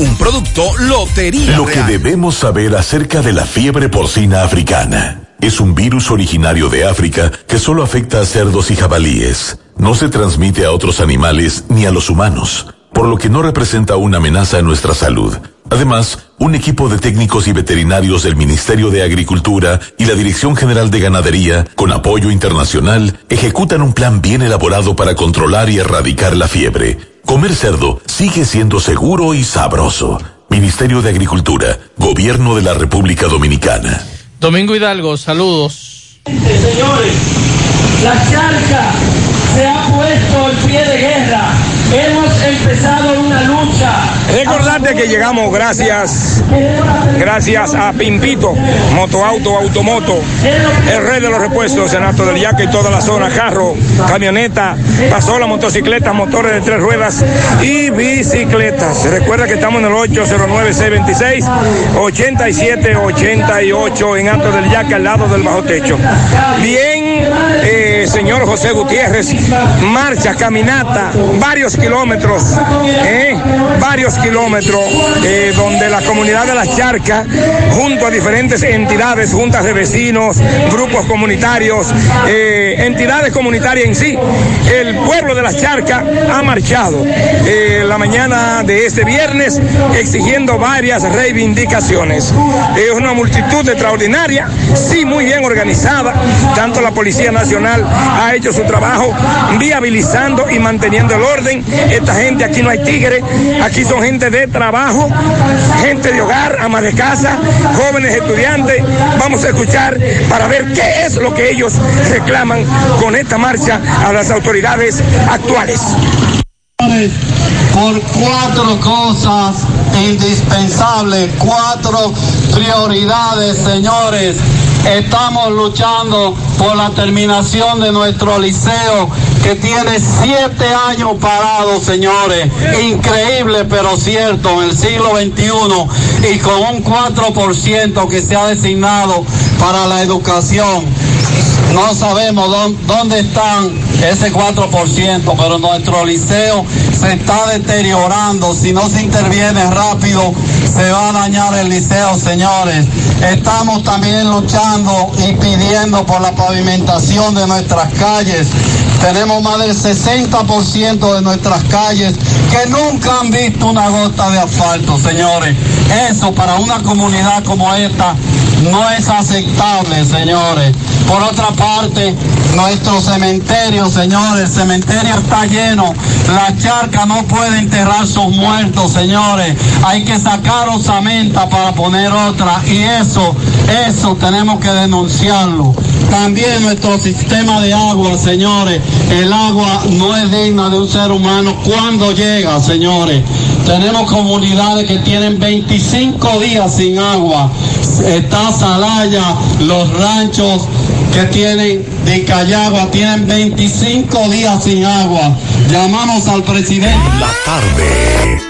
Un producto Lotería Lo que debemos saber acerca de la fiebre porcina africana. Es un virus originario de África que solo afecta a cerdos y jabalíes. No se transmite a otros animales ni a los humanos, por lo que no representa una amenaza a nuestra salud. Además, un equipo de técnicos y veterinarios del Ministerio de Agricultura y la Dirección General de Ganadería, con apoyo internacional, ejecutan un plan bien elaborado para controlar y erradicar la fiebre. Comer cerdo sigue siendo seguro y sabroso. Ministerio de Agricultura, Gobierno de la República Dominicana. Domingo Hidalgo, saludos. Señores, la charca se ha puesto en pie de guerra. Hemos empezado una lucha. Recordarte que llegamos gracias, gracias a Pimpito, Motoauto, Automoto, el rey de los repuestos en Alto del Yaque y toda la zona, carro, camioneta, pasola, motocicletas, motores de tres ruedas y bicicletas. Recuerda que estamos en el 809-626-8788 en Alto del Yaque, al lado del bajo techo. Bien, eh, señor José Gutiérrez, marcha, caminata, varios kilómetros, eh, varios kilómetros, eh, donde la comunidad de las charcas, junto a diferentes entidades, juntas de vecinos, grupos comunitarios, eh, entidades comunitarias en sí, el pueblo de las charcas ha marchado la mañana de este viernes exigiendo varias reivindicaciones. Es una multitud extraordinaria, sí muy bien organizada, tanto la Policía Nacional ha hecho su trabajo viabilizando y manteniendo el orden. Esta gente aquí no hay tigres, aquí son gente de trabajo, gente de hogar, ama de casa, jóvenes estudiantes. Vamos a escuchar para ver qué es lo que ellos reclaman con esta marcha a las autoridades actuales. por cuatro cosas indispensables, cuatro prioridades, señores. Estamos luchando por la terminación de nuestro liceo que tiene siete años parado, señores. Increíble, pero cierto, en el siglo XXI y con un 4% que se ha designado para la educación. No sabemos dón- dónde están ese 4%, pero nuestro liceo se está deteriorando. Si no se interviene rápido, se va a dañar el liceo, señores. Estamos también luchando y pidiendo por la pavimentación de nuestras calles. Tenemos más del 60% de nuestras calles que nunca han visto una gota de asfalto, señores. Eso para una comunidad como esta no es aceptable, señores. Por otra parte, nuestro cementerio, señores, el cementerio está lleno. La charca no puede enterrar sus muertos, señores. Hay que sacar osamenta para poner otra. Y eso, eso tenemos que denunciarlo. También nuestro sistema de agua, señores. El agua no es digna de un ser humano cuando llega, señores. Tenemos comunidades que tienen 25 días sin agua. Está Salaya, los ranchos que tienen de Cayagua tienen 25 días sin agua. Llamamos al presidente. La tarde.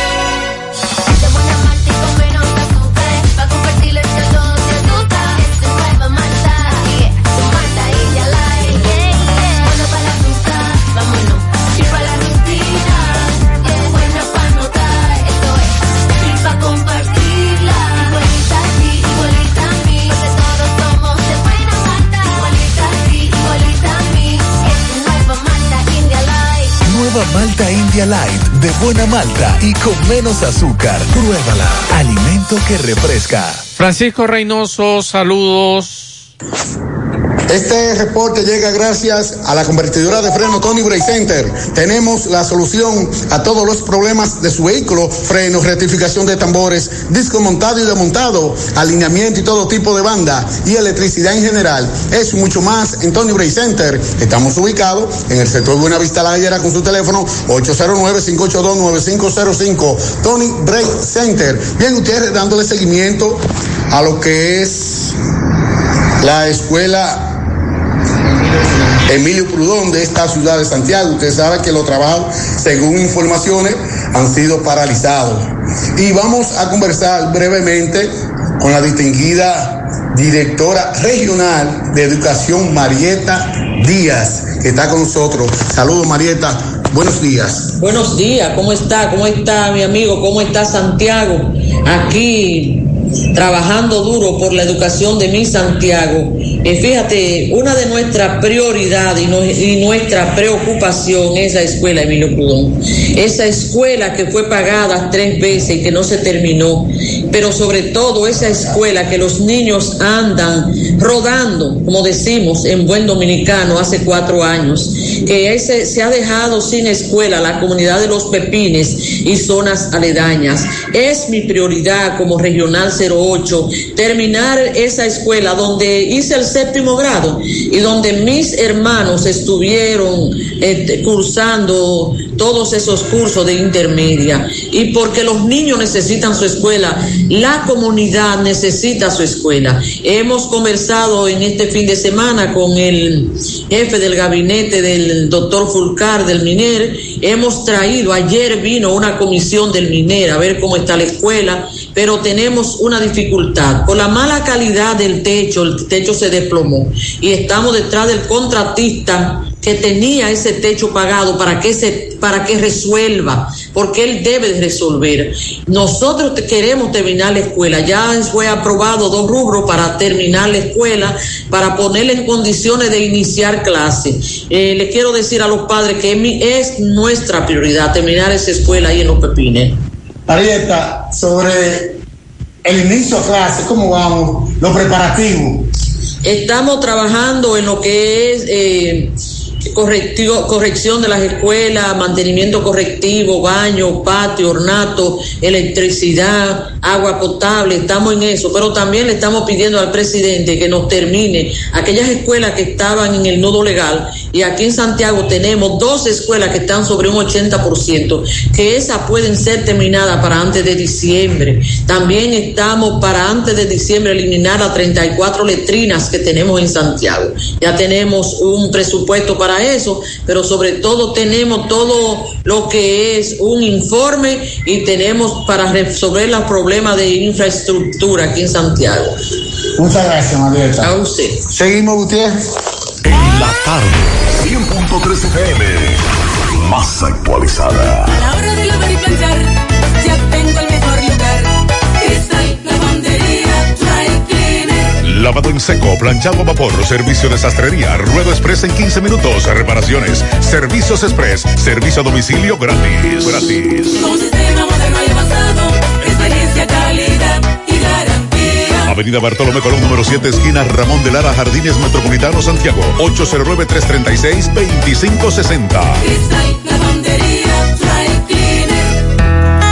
India Light de buena malta y con menos azúcar. Pruébala. Alimento que refresca. Francisco Reynoso, saludos. Este reporte llega gracias a la convertidora de freno Tony Bray Center. Tenemos la solución a todos los problemas de su vehículo, frenos, rectificación de tambores, disco montado y desmontado, alineamiento y todo tipo de banda y electricidad en general. Es mucho más en Tony Bray Center. Estamos ubicados en el sector Buenavista La Gallera con su teléfono 809-582-9505. Tony Bray Center. Bien, ustedes dándole seguimiento a lo que es la escuela Emilio Prudón de esta ciudad de Santiago. Usted sabe que los trabajos, según informaciones, han sido paralizados. Y vamos a conversar brevemente con la distinguida directora regional de educación, Marieta Díaz, que está con nosotros. Saludos, Marieta. Buenos días. Buenos días, ¿cómo está? ¿Cómo está mi amigo? ¿Cómo está Santiago? Aquí trabajando duro por la educación de mi Santiago. Y fíjate, una de nuestras prioridades y nuestra preocupación es la escuela Emilio Prudón. Esa escuela que fue pagada tres veces y que no se terminó, pero sobre todo esa escuela que los niños andan rodando, como decimos en buen dominicano hace cuatro años, que ese, se ha dejado sin escuela la comunidad de los Pepines y zonas aledañas. Es mi prioridad como regional 08 terminar esa escuela donde hice el séptimo grado y donde mis hermanos estuvieron eh, cursando todos esos cursos de intermedia y porque los niños necesitan su escuela, la comunidad necesita su escuela. Hemos conversado en este fin de semana con el jefe del gabinete del doctor Fulcar del MINER, hemos traído, ayer vino una comisión del MINER a ver cómo está la escuela, pero tenemos una dificultad. Por la mala calidad del techo, el techo se desplomó y estamos detrás del contratista que tenía ese techo pagado para que se para que resuelva, porque él debe de resolver. Nosotros queremos terminar la escuela, ya fue aprobado dos rubros para terminar la escuela, para ponerle en condiciones de iniciar clase. Eh, le quiero decir a los padres que es nuestra prioridad terminar esa escuela ahí en los Pepines. Marieta, sobre el inicio a clase, ¿cómo vamos? Los preparativos. Estamos trabajando en lo que es eh, correctivo- corrección de las escuelas, mantenimiento correctivo, baño, patio, ornato, electricidad, agua potable, estamos en eso, pero también le estamos pidiendo al presidente que nos termine aquellas escuelas que estaban en el nudo legal y aquí en Santiago tenemos dos escuelas que están sobre un 80%, que esas pueden ser terminadas para antes de diciembre. También estamos para antes de diciembre eliminar las 34 letrinas que tenemos en Santiago. Ya tenemos un presupuesto para eso, pero sobre todo tenemos todo lo que es un informe y tenemos para resolver los problemas de infraestructura aquí en Santiago. Muchas gracias, Marieta. A usted. Seguimos, Gutiérrez. En la tarde, 100.3 FM, más actualizada. A la hora de lavar lavado en seco, planchado a vapor, servicio de sastrería, ruedo express en 15 minutos, reparaciones, servicios express, servicio a domicilio gratis. Gratis. Un sistema moderno y avanzado, experiencia, calidad y garantía. Avenida Bartolomé Colón, número 7, esquina Ramón de Lara, Jardines Metropolitano, Santiago. 809-336-2560.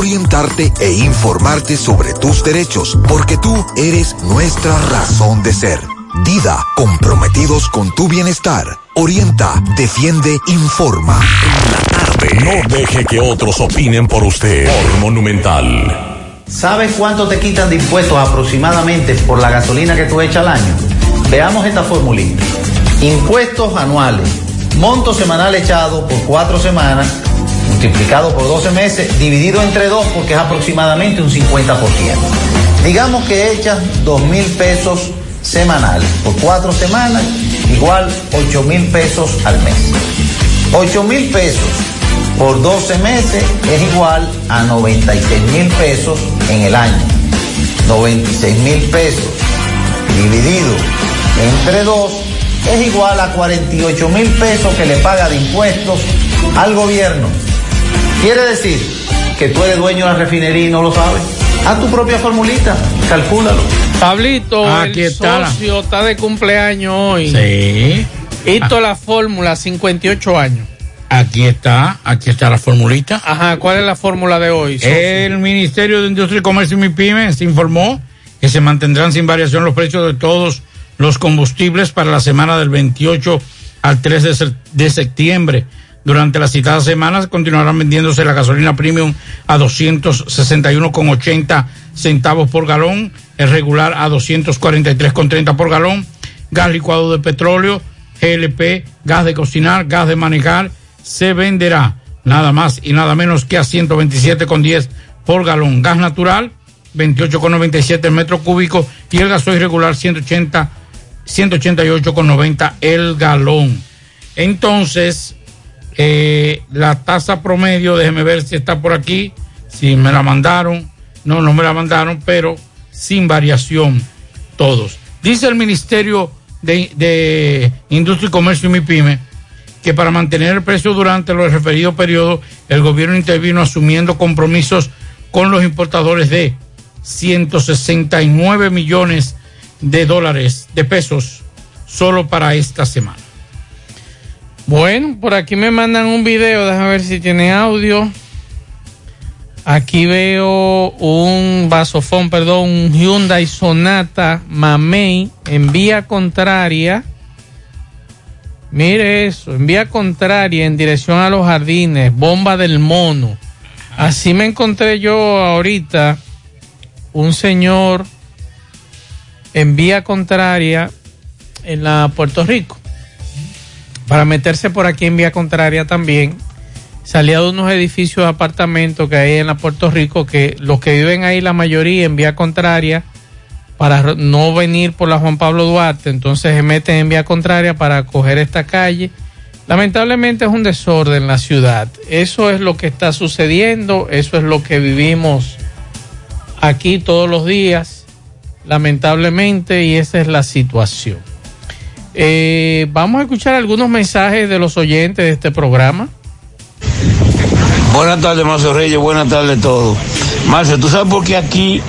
orientarte e informarte sobre tus derechos, porque tú eres nuestra razón de ser. Dida, comprometidos con tu bienestar. Orienta, defiende, informa. No deje que otros opinen por usted. Por Monumental. ¿Sabes cuánto te quitan de impuestos aproximadamente por la gasolina que tú echas al año? Veamos esta formulita. Impuestos anuales. Monto semanal echado por cuatro semanas, multiplicado por 12 meses, dividido entre dos porque es aproximadamente un 50%. Digamos que echas dos mil pesos semanales por cuatro semanas, igual 8 mil pesos al mes. 8 mil pesos por 12 meses es igual a 96 mil pesos en el año. 96 mil pesos dividido entre 2 es igual a 48 mil pesos que le paga de impuestos al gobierno. Quiere decir que tú eres dueño de la refinería y no lo sabes. Haz tu propia formulita, calcúlalo. Pablito, Aquí el está la- socio está de cumpleaños hoy. Sí. Hizo la fórmula, 58 años. Aquí está, aquí está la formulita. Ajá, ¿cuál es la fórmula de hoy? socio? El Ministerio de Industria y Comercio y MIPYME informó que se mantendrán sin variación los precios de todos los combustibles para la semana del 28 al 3 de, se- de septiembre. Durante las citadas semanas continuarán vendiéndose la gasolina premium a 261,80 centavos por galón, el regular a 243,30 por galón, gas licuado de petróleo, GLP, gas de cocinar, gas de manejar, se venderá nada más y nada menos que a 127,10 por galón. Gas natural, 28,97 el metro cúbico y el gasoil regular 180, 188,90 el galón. Entonces, eh, la tasa promedio, déjeme ver si está por aquí, si me la mandaron, no, no me la mandaron, pero sin variación todos. Dice el Ministerio de, de Industria y Comercio y MIPYME que para mantener el precio durante los referidos periodos, el gobierno intervino asumiendo compromisos con los importadores de 169 millones de dólares, de pesos, solo para esta semana. Bueno, por aquí me mandan un video, déjame ver si tiene audio. Aquí veo un vasofón, perdón, un Hyundai Sonata Mamei en vía contraria. Mire eso, en vía contraria en dirección a los jardines, bomba del mono. Así me encontré yo ahorita un señor en vía contraria en la Puerto Rico para meterse por aquí en vía contraria también. Salía de unos edificios de apartamentos que hay en la Puerto Rico, que los que viven ahí, la mayoría en vía contraria, para no venir por la Juan Pablo Duarte, entonces se meten en vía contraria para coger esta calle. Lamentablemente es un desorden en la ciudad. Eso es lo que está sucediendo, eso es lo que vivimos aquí todos los días, lamentablemente, y esa es la situación. Eh, vamos a escuchar algunos mensajes de los oyentes de este programa. Buenas tardes, Marcio Reyes. Buenas tardes a todos. Marcio, ¿tú sabes por qué aquí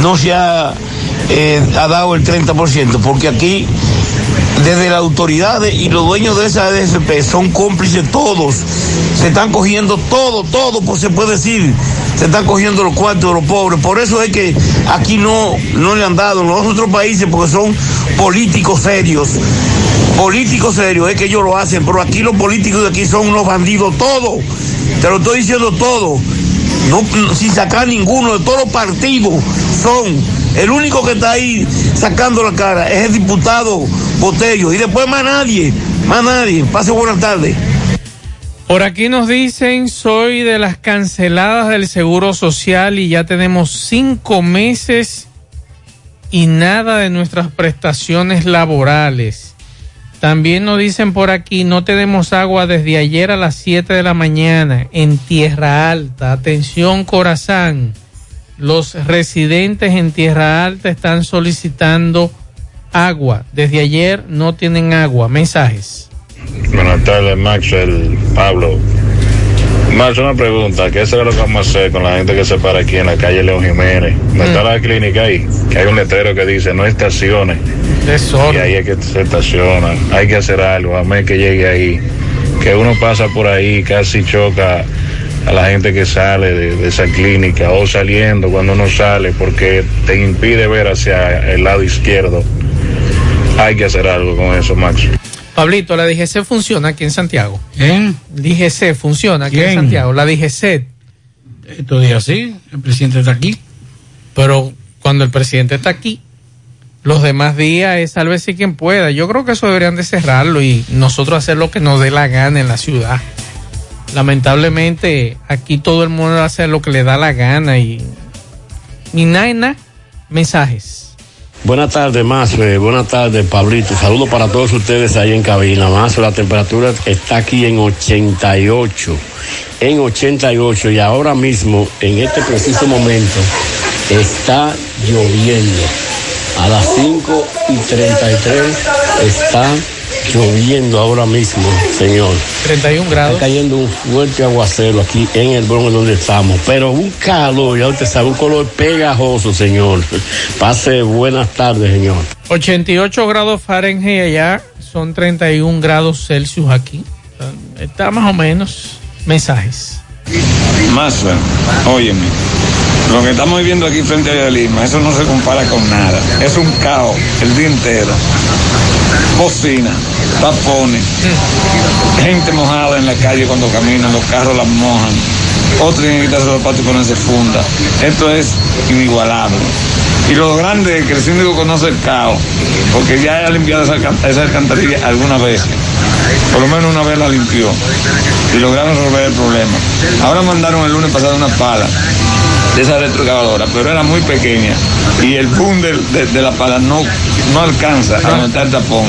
no se ha, eh, dado el 30%? Porque aquí, desde las autoridades y los dueños de esa ADFP son cómplices todos. Se están cogiendo todo, todo, pues se puede decir. Se están cogiendo los cuartos de los pobres. Por eso es que aquí no, no le han dado. En los otros países, porque son políticos serios. Políticos serios, es que ellos lo hacen. Pero aquí los políticos de aquí son unos bandidos todos. Te lo estoy diciendo todo. No, sin sacar ninguno de todos los partidos son. El único que está ahí sacando la cara es el diputado Botello. Y después más nadie, más nadie. Pase buenas tardes. Por aquí nos dicen, soy de las canceladas del Seguro Social y ya tenemos cinco meses y nada de nuestras prestaciones laborales. También nos dicen por aquí, no tenemos agua desde ayer a las 7 de la mañana en Tierra Alta. Atención Corazán, los residentes en Tierra Alta están solicitando agua. Desde ayer no tienen agua. Mensajes. Buenas tardes, Maxwell, Pablo. Max, una pregunta, ¿qué será lo que vamos a hacer con la gente que se para aquí en la calle León Jiménez? ¿No está la clínica ahí? Que hay un letrero que dice no estaciones. Y ahí es que se estaciona. Hay que hacer algo, a menos que llegue ahí. Que uno pasa por ahí, casi choca a la gente que sale de, de esa clínica o saliendo cuando uno sale porque te impide ver hacia el lado izquierdo. Hay que hacer algo con eso, Max. Pablito, la DGC funciona aquí en Santiago. ¿Eh? DGC funciona aquí en. Santiago. La DGC. Estos días sí, el presidente está aquí. Pero cuando el presidente está aquí, los demás días es sálvese quien pueda. Yo creo que eso deberían de cerrarlo y nosotros hacer lo que nos dé la gana en la ciudad. Lamentablemente, aquí todo el mundo hace lo que le da la gana y ni nada. Mensajes. Buenas tardes, Mazo. Eh, buenas tardes, Pablito. Saludos para todos ustedes ahí en cabina. Mazo, la temperatura está aquí en 88. En 88 y ahora mismo, en este preciso momento, está lloviendo. A las 5 y 33 está lloviendo ahora mismo, señor. 31 grados. Está cayendo un fuerte aguacero aquí en el Bronx donde estamos. Pero un calor, ya usted sabe, un color pegajoso, señor. Pase buenas tardes, señor. 88 grados Fahrenheit allá, son 31 grados Celsius aquí. Está más o menos. Mensajes. Massa, óyeme, lo que estamos viviendo aquí frente a Lima, eso no se compara con nada. Es un caos el día entero. Bocina, tapones, gente mojada en la calle cuando caminan, los carros las mojan. Otros tienen que quitarse los zapatos y ponerse funda. Esto es inigualable. Y lo grande es que el síndico conoce el caos, porque ya ha limpiado esa, esa alcantarilla algunas veces. Por lo menos una vez la limpió y lograron resolver el problema. Ahora mandaron el lunes pasado una pala de esa retroexcavadora, pero era muy pequeña y el boom de la pala no, no alcanza a aumentar el tapón.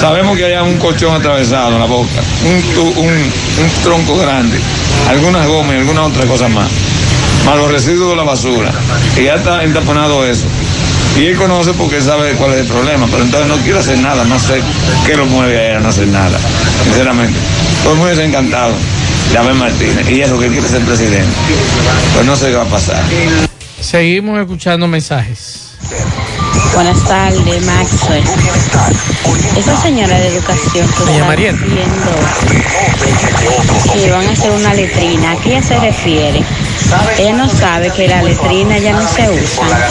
Sabemos que hay un colchón atravesado en la boca, un, un, un tronco grande, algunas gomas y algunas otras cosas más, más los residuos de la basura. Y ya está entaponado eso. Y él conoce porque él sabe cuál es el problema, pero entonces no quiere hacer nada, no sé qué lo mueve a él a no hacer nada, sinceramente. Estoy muy desencantado de Abel Martínez y eso que quiere ser presidente. Pues no sé qué va a pasar. Seguimos escuchando mensajes. Buenas tardes, Maxwell. Esa señora de educación que Doña está diciendo que van a hacer una letrina, ¿a qué ella se refiere? Ella no sabe que la letrina ya no se usa.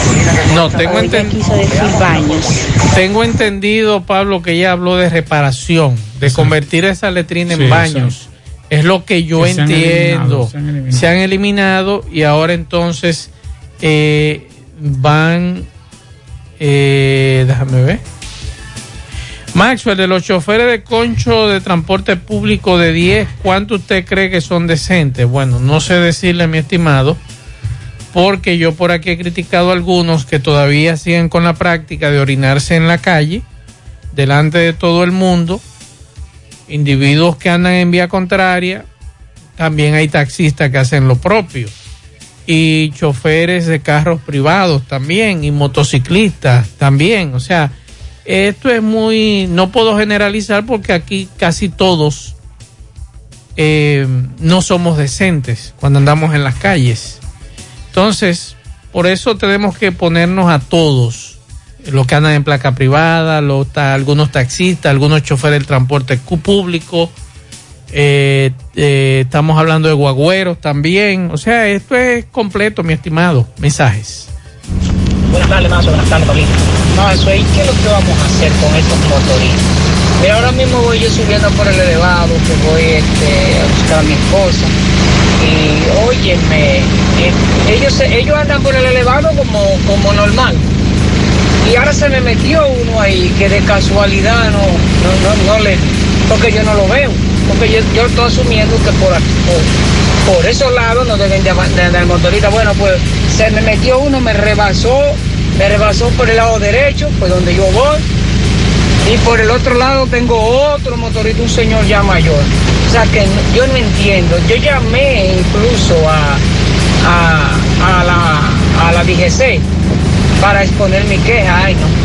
No, tengo entendido. quiso decir baños. Tengo entendido, Pablo, que ella habló de reparación, de convertir esa letrina Sí, en baños. Es lo que yo Que se han entiendo. eliminado, se han eliminado. Se han eliminado y ahora entonces eh, van. Eh, déjame ver. Maxwell, de los choferes de concho de transporte público de 10, ¿cuánto usted cree que son decentes? Bueno, no sé decirle, mi estimado, porque yo por aquí he criticado a algunos que todavía siguen con la práctica de orinarse en la calle, delante de todo el mundo, individuos que andan en vía contraria, también hay taxistas que hacen lo propio. Y choferes de carros privados también y motociclistas también. O sea, esto es muy, no puedo generalizar porque aquí casi todos eh, no somos decentes cuando andamos en las calles. Entonces, por eso tenemos que ponernos a todos, los que andan en placa privada, los, algunos taxistas, algunos choferes del transporte público, eh, eh, estamos hablando de guagüeros también. O sea, esto es completo, mi estimado. Mensajes. Buenas tardes, Mazo. Buenas tardes, Pablito. Mazo, ¿y qué es lo que vamos a hacer con estos motoristas? Mira, ahora mismo voy yo subiendo por el elevado, que voy este, a buscar a mi esposa. Y óyeme, eh, ellos, ellos andan por el elevado como, como normal. Y ahora se me metió uno ahí que de casualidad no, no, no, no le. Porque yo no lo veo. Porque yo, yo estoy asumiendo que por, por, por esos lados no deben de ama- de andar motoristas. Bueno, pues se me metió uno, me rebasó, me rebasó por el lado derecho, pues donde yo voy. Y por el otro lado tengo otro motorista, un señor ya mayor. O sea que yo no entiendo. Yo llamé incluso a, a, a la, a la DGC para exponer mi queja. Ay, no.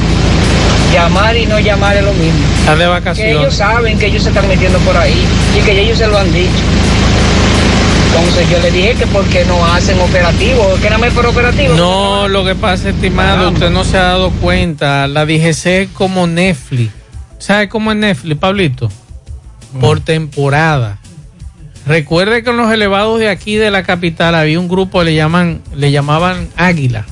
Llamar y no llamar es lo mismo. Está de Que vacaciones. ellos saben que ellos se están metiendo por ahí y que ellos se lo han dicho. Entonces yo le dije que por qué no hacen operativo, que no me por operativo. No, lo que pasa, estimado, usted no se ha dado cuenta. La DGC es como Netflix. ¿Sabe cómo es Netflix, Pablito? Por temporada. Recuerde que en los elevados de aquí de la capital había un grupo le llaman, le llamaban Águila,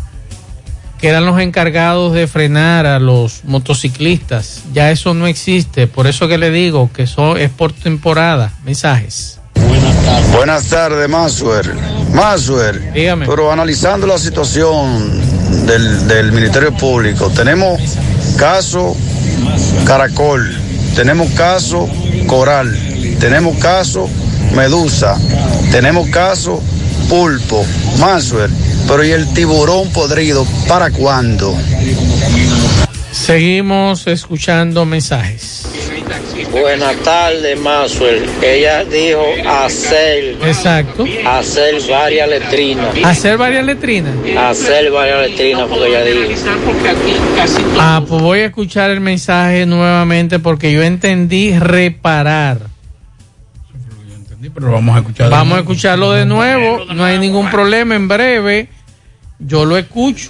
que eran los encargados de frenar a los motociclistas. Ya eso no existe, por eso que le digo que eso es por temporada. Mensajes. Buenas tardes, Masuer. Masuer. Dígame. Pero analizando la situación del, del Ministerio Público, tenemos caso Caracol, tenemos caso Coral, tenemos caso Medusa, tenemos caso Pulpo, Masuer. Pero ¿y el tiburón podrido para cuándo? Seguimos escuchando mensajes. Buenas tardes, Maxwell. Ella dijo hacer. Exacto. Hacer varias letrinas. Hacer varias letrinas. Hacer varias letrinas, porque ella dijo. Ah, pues voy a escuchar el mensaje nuevamente porque yo entendí reparar. Pero vamos a escuchar. Vamos a escucharlo de nuevo, no hay ningún problema, en breve yo lo escucho.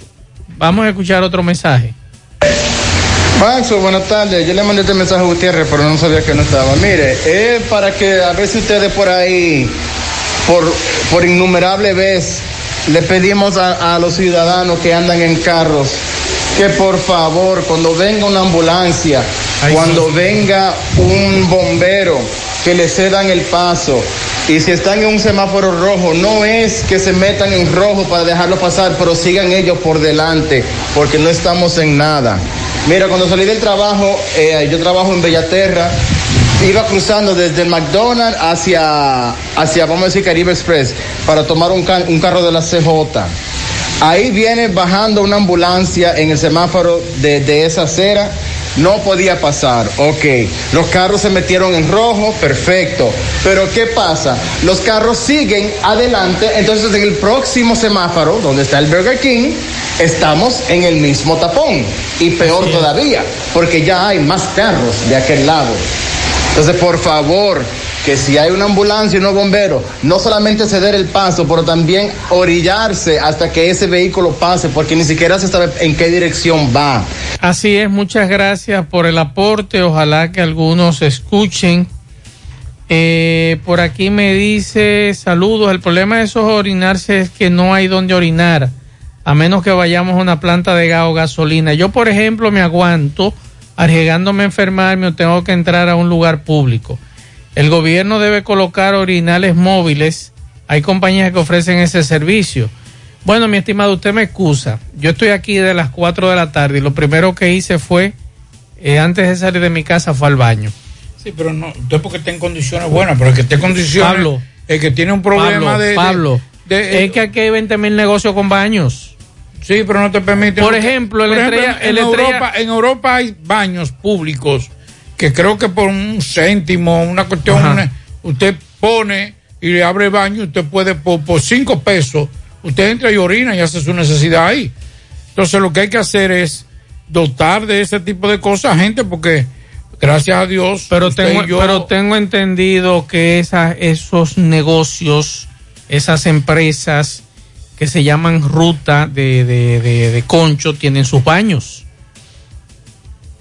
Vamos a escuchar otro mensaje. Maxo, buenas tardes. Yo le mandé este mensaje a Gutiérrez, pero no sabía que no estaba. Mire, es para que a ver si ustedes por ahí, por, por innumerable vez, le pedimos a, a los ciudadanos que andan en carros que por favor, cuando venga una ambulancia, cuando venga un bombero, que le cedan el paso. Y si están en un semáforo rojo, no es que se metan en rojo para dejarlo pasar, pero sigan ellos por delante, porque no estamos en nada. Mira, cuando salí del trabajo, eh, yo trabajo en Bellaterra, iba cruzando desde el McDonald's hacia, hacia, vamos a decir, Caribe Express, para tomar un, un carro de la CJ. Ahí viene bajando una ambulancia en el semáforo de, de esa acera. No podía pasar. Ok. Los carros se metieron en rojo. Perfecto. Pero ¿qué pasa? Los carros siguen adelante. Entonces en el próximo semáforo, donde está el Burger King, estamos en el mismo tapón. Y peor todavía, porque ya hay más carros de aquel lado. Entonces, por favor, que si hay una ambulancia y unos bomberos, no solamente ceder el paso, pero también orillarse hasta que ese vehículo pase, porque ni siquiera se sabe en qué dirección va. Así es, muchas gracias por el aporte. Ojalá que algunos escuchen. Eh, por aquí me dice saludos. El problema de esos orinarse es que no hay donde orinar, a menos que vayamos a una planta de gas o gasolina. Yo, por ejemplo, me aguanto arriesgándome a enfermarme o tengo que entrar a un lugar público. El gobierno debe colocar orinales móviles. Hay compañías que ofrecen ese servicio. Bueno, mi estimado, usted me excusa. Yo estoy aquí de las 4 de la tarde y lo primero que hice fue, eh, antes de salir de mi casa, fue al baño. Sí, pero no, usted porque está en condiciones buenas, pero el que esté en condiciones. Pablo. El que tiene un problema Pablo, de. Pablo, de- es que aquí hay 20 mil negocios con baños. Sí, pero no te permite. Por ejemplo, el Por ejemplo, estrella- en, el estrella- Europa, en Europa hay baños públicos que creo que por un céntimo, una cuestión, una- usted pone y le abre el baño, usted puede por, por cinco pesos, Usted entra y orina y hace su necesidad ahí. Entonces lo que hay que hacer es dotar de ese tipo de cosas a gente porque gracias a Dios. Pero tengo, yo- pero tengo entendido que esa, esos negocios, esas empresas que se llaman ruta de, de, de, de concho, tienen sus baños.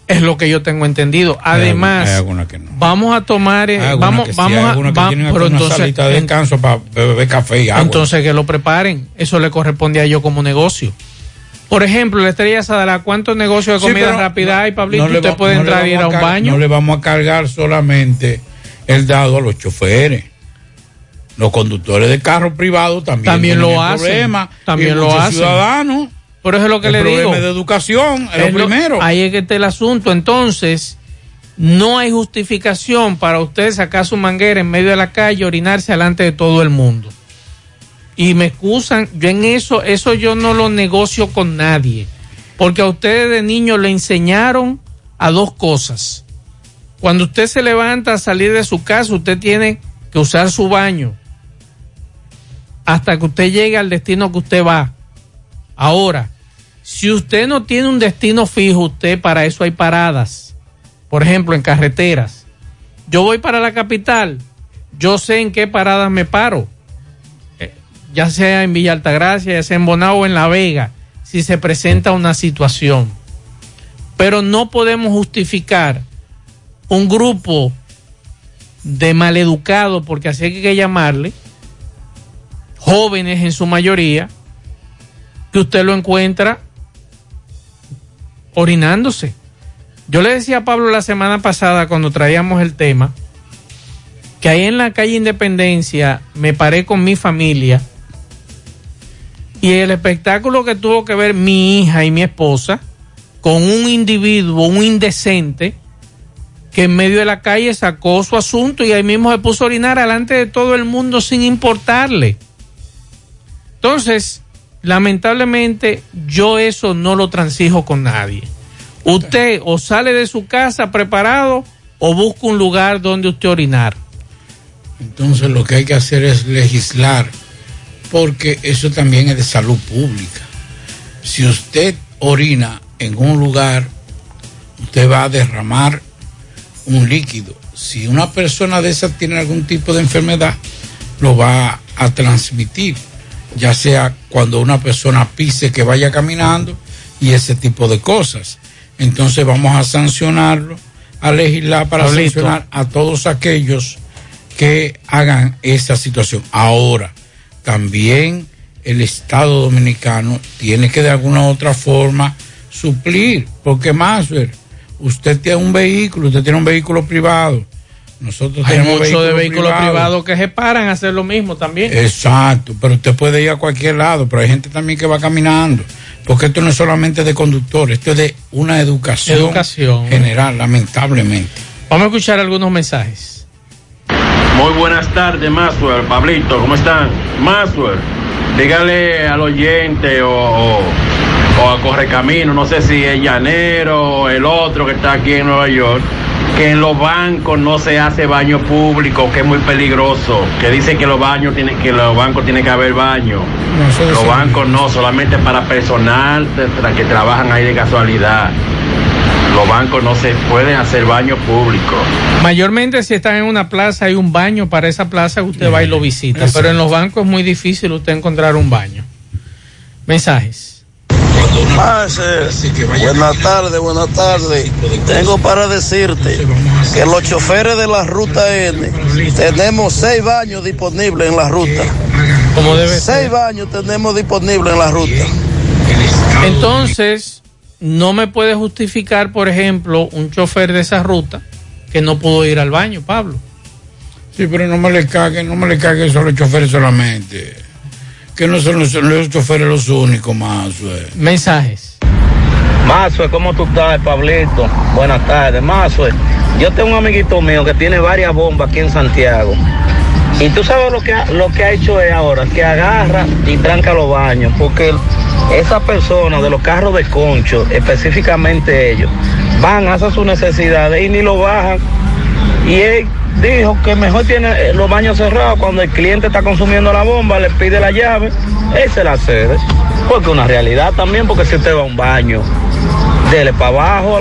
Es lo que yo tengo entendido. Además, hay no. vamos a tomar, eh, Hay vamos, que sí, vamos a, que va- pero una entonces, salita de en- descanso para beber café y agua. entonces que lo preparen. Eso le corresponde a ellos como negocio. Por ejemplo, la estrella Sadala, ¿cuántos negocios de comida rápida hay, Pablito? no Usted va- puede entrar y ir a un baño. No le vamos a cargar solamente el dado a los choferes. Los conductores de carros privados también, También tienen lo hacen. problema. También Y lo hacen. ciudadanos. Por eso es lo que el le digo. de educación, es, Es lo lo- primero. ahí es que está el asunto. Entonces, no hay justificación para usted sacar su manguera en medio de la calle, orinarse delante de todo el mundo. Y me excusan, yo en eso, eso yo no lo negocio con nadie. Porque a ustedes de niño le enseñaron a dos cosas. Cuando usted se levanta a salir de su casa, usted tiene que usar su baño hasta que usted llegue al destino que usted va. Ahora, si usted no tiene un destino fijo, usted para eso hay paradas. Por ejemplo, en carreteras. Yo voy para la capital, yo sé en qué paradas me paro. Eh, Ya sea en Villa Altagracia, ya sea en Bonao o en La Vega, si se presenta una situación. Pero no podemos justificar un grupo de maleducados, porque así hay que llamarle, jóvenes en su mayoría, que usted lo encuentra orinándose. Yo le decía a Pablo la semana pasada cuando traíamos el tema que ahí en la calle Independencia me paré con mi familia y el espectáculo que tuvo que ver mi hija y mi esposa con un individuo, un indecente, que en medio de la calle sacó su asunto y ahí mismo se puso a orinar delante de todo el mundo sin importarle. Entonces, lamentablemente, yo eso no lo transijo con nadie. Usted o sale de su casa preparado o busca un lugar donde usted orinar. Entonces lo que hay que hacer es legislar, porque eso también es de salud pública. Si usted orina en un lugar, usted va a derramar un líquido. Si una persona de esas tiene algún tipo de enfermedad, lo va a transmitir, ya sea cuando una persona pise que vaya caminando y ese tipo de cosas. Entonces vamos a sancionarlo, a legislar para Pablito. sancionar a todos aquellos que hagan esa situación. Ahora, también el Estado Dominicano tiene que de alguna u otra forma suplir, porque más, usted tiene un vehículo, usted tiene un vehículo privado, nosotros Hay muchos de vehículos privados. privados que se paran a hacer lo mismo también. Exacto, pero usted puede ir a cualquier lado, pero hay gente también que va caminando, porque esto no es solamente de conductores, esto es de una educación, Educación. general, lamentablemente. Vamos a escuchar algunos mensajes. Muy buenas tardes, Maswell, Pablito, ¿cómo están? Maswell, dígale al oyente o, o, o a Correcamino, no sé si es Llanero o el otro que está aquí en Nueva York, que en los bancos no se hace baño público, que es muy peligroso, que dice que los baños tienen, que los bancos tienen que haber baño. Los bancos no, solamente para personal que trabajan ahí de casualidad. Los bancos no se pueden hacer baño público. Mayormente si están en una plaza hay un baño para esa plaza usted va y lo visita, Exacto. pero en los bancos es muy difícil usted encontrar un baño. Mensajes. Marcel, buenas tardes, buenas tardes. Tengo para decirte que los choferes de la ruta N tenemos seis baños disponibles en la ruta. Como debe Seis baños tenemos disponibles en la ruta. Entonces, no me puede justificar, por ejemplo, un chofer de esa ruta que no pudo ir al baño, Pablo. Sí, pero no me le caguen, no me le caguen solo los choferes solamente. Que no son los, los choferes los únicos más. eh. Mensajes. Mazue, ¿cómo tú estás, Pablito? Buenas tardes, Mazue. Yo tengo un amiguito mío que tiene varias bombas aquí en Santiago. Y tú sabes lo que ha, lo que ha hecho él ahora, que agarra y tranca los baños, porque esas personas de los carros de concho, específicamente ellos, van, hacen sus necesidades y ni lo bajan. Y él dijo que mejor tiene los baños cerrados cuando el cliente está consumiendo la bomba, le pide la llave, Esa es la sede. Porque una realidad también, porque si usted va a un baño, dele para abajo,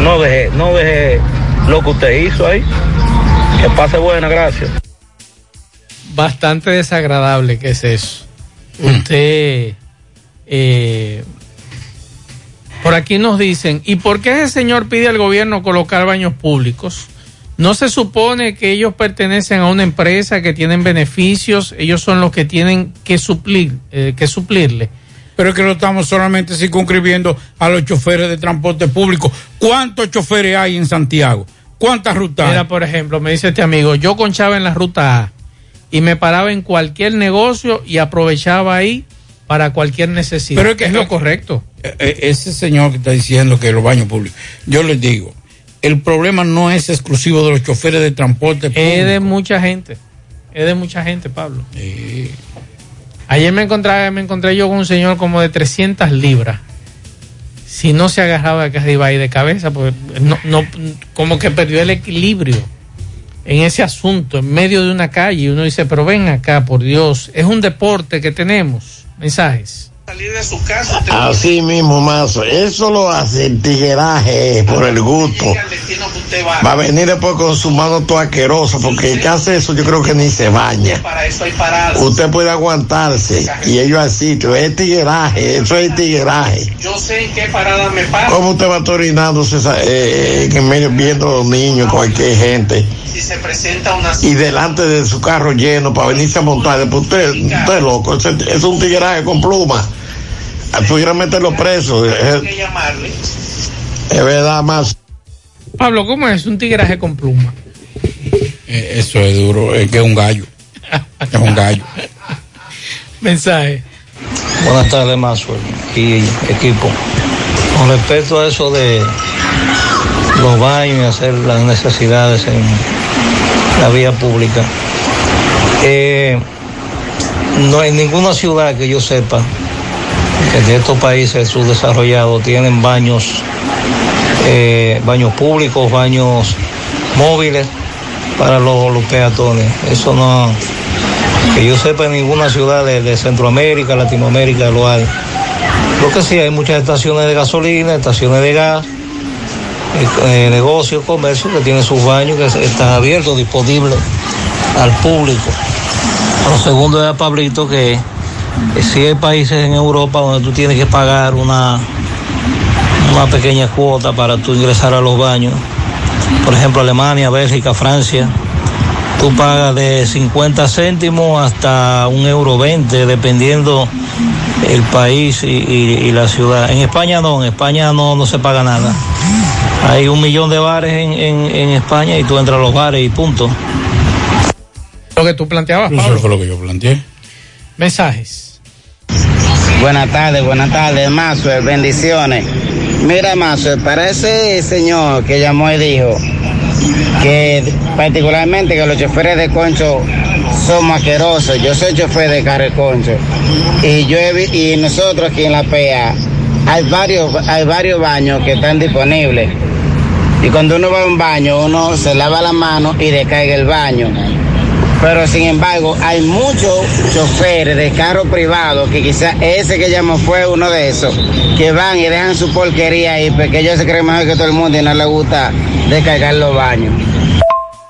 no deje, no deje lo que usted hizo ahí. Que pase buena, gracias. Bastante desagradable que es eso. Usted, eh, por aquí nos dicen, ¿y por qué ese señor pide al gobierno colocar baños públicos? No se supone que ellos pertenecen a una empresa que tienen beneficios, ellos son los que tienen que suplir, eh, que suplirle. Pero es que lo estamos solamente circunscribiendo a los choferes de transporte público. ¿Cuántos choferes hay en Santiago? ¿Cuántas rutas? hay? Mira, por ejemplo, me dice este amigo, yo conchaba en la ruta A y me paraba en cualquier negocio y aprovechaba ahí para cualquier necesidad. Pero es que- lo correcto. Eh, eh, ese señor que está diciendo que los baños públicos, yo les digo, el problema no es exclusivo de los choferes de transporte público. Es de mucha gente. Es de mucha gente, Pablo. Ayer me encontré, me encontré yo con un señor como de 300 libras. Si no se agarraba de acá arriba ahí de cabeza, pues no, no, como que perdió el equilibrio en ese asunto, en medio de una calle. Y uno dice, pero ven acá, por Dios, es un deporte que tenemos. Mensajes. Así mismo, Mazo. Eso lo hace el tigueraje por el gusto. Va a venir después con su mano toda asquerosa, porque el que hace eso yo creo que ni se baña. Usted puede aguantarse y ellos así, pero es tigueraje, eso es tigueraje. Yo sé en qué parada me paro. ¿Cómo usted va orinándose esa- eh, en medio viendo a los niños, cualquier gente? Si se presenta una y delante de su carro lleno para venirse a montar. Después usted, usted es loco, es un tigueraje con pluma. Pudiera meterlo preso. Es, que llamarle. es verdad, más. Pablo, ¿cómo es un tigraje con pluma? Eh, eso es duro, es que es un gallo. Es un gallo. Mensaje. Buenas tardes, Maxwell y equipo. Con respecto a eso de los baños y hacer las necesidades en la vía pública, eh, no en ninguna ciudad que yo sepa de estos países subdesarrollados tienen baños, eh, baños públicos, baños móviles para los, los peatones. Eso no, que yo sepa en ninguna ciudad de, de Centroamérica, Latinoamérica lo hay. Lo que sí, hay muchas estaciones de gasolina, estaciones de gas, eh, eh, negocios, comercios que tienen sus baños que están abiertos, disponibles al público. Lo segundo es a Pablito que eh, sí hay países en Europa donde tú tienes que pagar una, una pequeña cuota para tú ingresar a los baños. Por ejemplo, Alemania, Bélgica, Francia. Tú pagas de 50 céntimos hasta un euro 20, dependiendo el país y, y- y la ciudad. En España no, en España no, no se paga nada. Hay un millón de bares en, en- en España y tú entras a los bares y punto. Lo que tú planteabas, Eso fue lo que yo planteé. Mensajes. Buenas tardes, buenas tardes, Maxwell, bendiciones. Mira, Maxwell, para ese señor que llamó y dijo que particularmente que los choferes de concho somos asquerosos. Yo soy chofer de carro concho y yo he y nosotros aquí en la PEA hay varios hay varios baños que están disponibles. Y cuando uno va a un baño, uno se lava la mano y descarga el baño. Pero sin embargo, hay muchos choferes de carro privado que quizás ese que llamó fue uno de esos, que van y dejan su porquería ahí porque ellos se creen mejor que todo el mundo y no les gusta descargar los baños.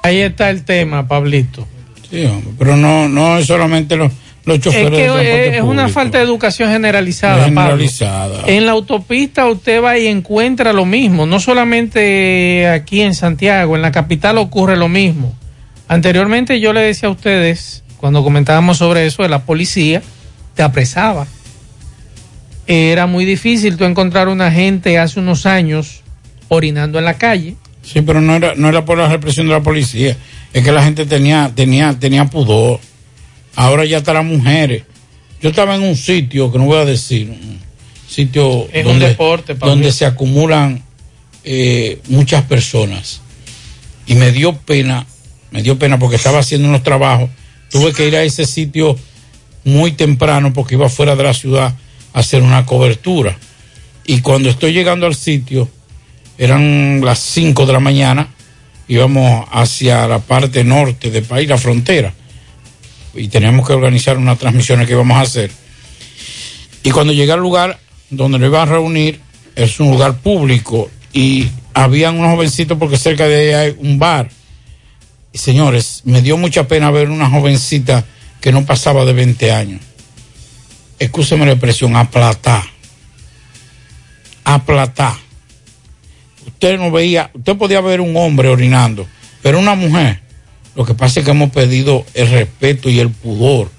Ahí está el tema, Pablito. Sí, hombre, pero no, no es solamente los, los Es choferes de que es, es una falta de educación generalizada. Es Pablo. generalizada. En la autopista usted va y encuentra lo mismo, no solamente aquí en Santiago, en la capital ocurre lo mismo. Anteriormente yo le decía a ustedes, cuando comentábamos sobre eso, de la policía te apresaba. Era muy difícil tú encontrar una gente hace unos años orinando en la calle. Sí, pero no era, no era por la represión de la policía. Es que la gente tenía, tenía, tenía pudor. Ahora ya están las mujeres. Yo estaba en un sitio que no voy a decir, un sitio Es un donde, deporte, Pablo. donde se acumulan eh, muchas personas. Y me dio pena, me dio pena porque estaba haciendo unos trabajos. Tuve que ir a ese sitio muy temprano porque iba fuera de la ciudad a hacer una cobertura. Y cuando estoy llegando al sitio, eran las 5 de la mañana, íbamos hacia la parte norte del país, la frontera, y teníamos que organizar unas transmisiones que íbamos a hacer. Y cuando llegué al lugar donde lo iban a reunir, es un lugar público y habían unos jovencitos porque cerca de ahí hay un bar. Señores, me dio mucha pena ver una jovencita que no pasaba de 20 años. Escúcheme la expresión, aplatar. Aplatar. Usted no veía, usted podía ver un hombre orinando, pero una mujer, lo que pasa es que hemos pedido el respeto y el pudor.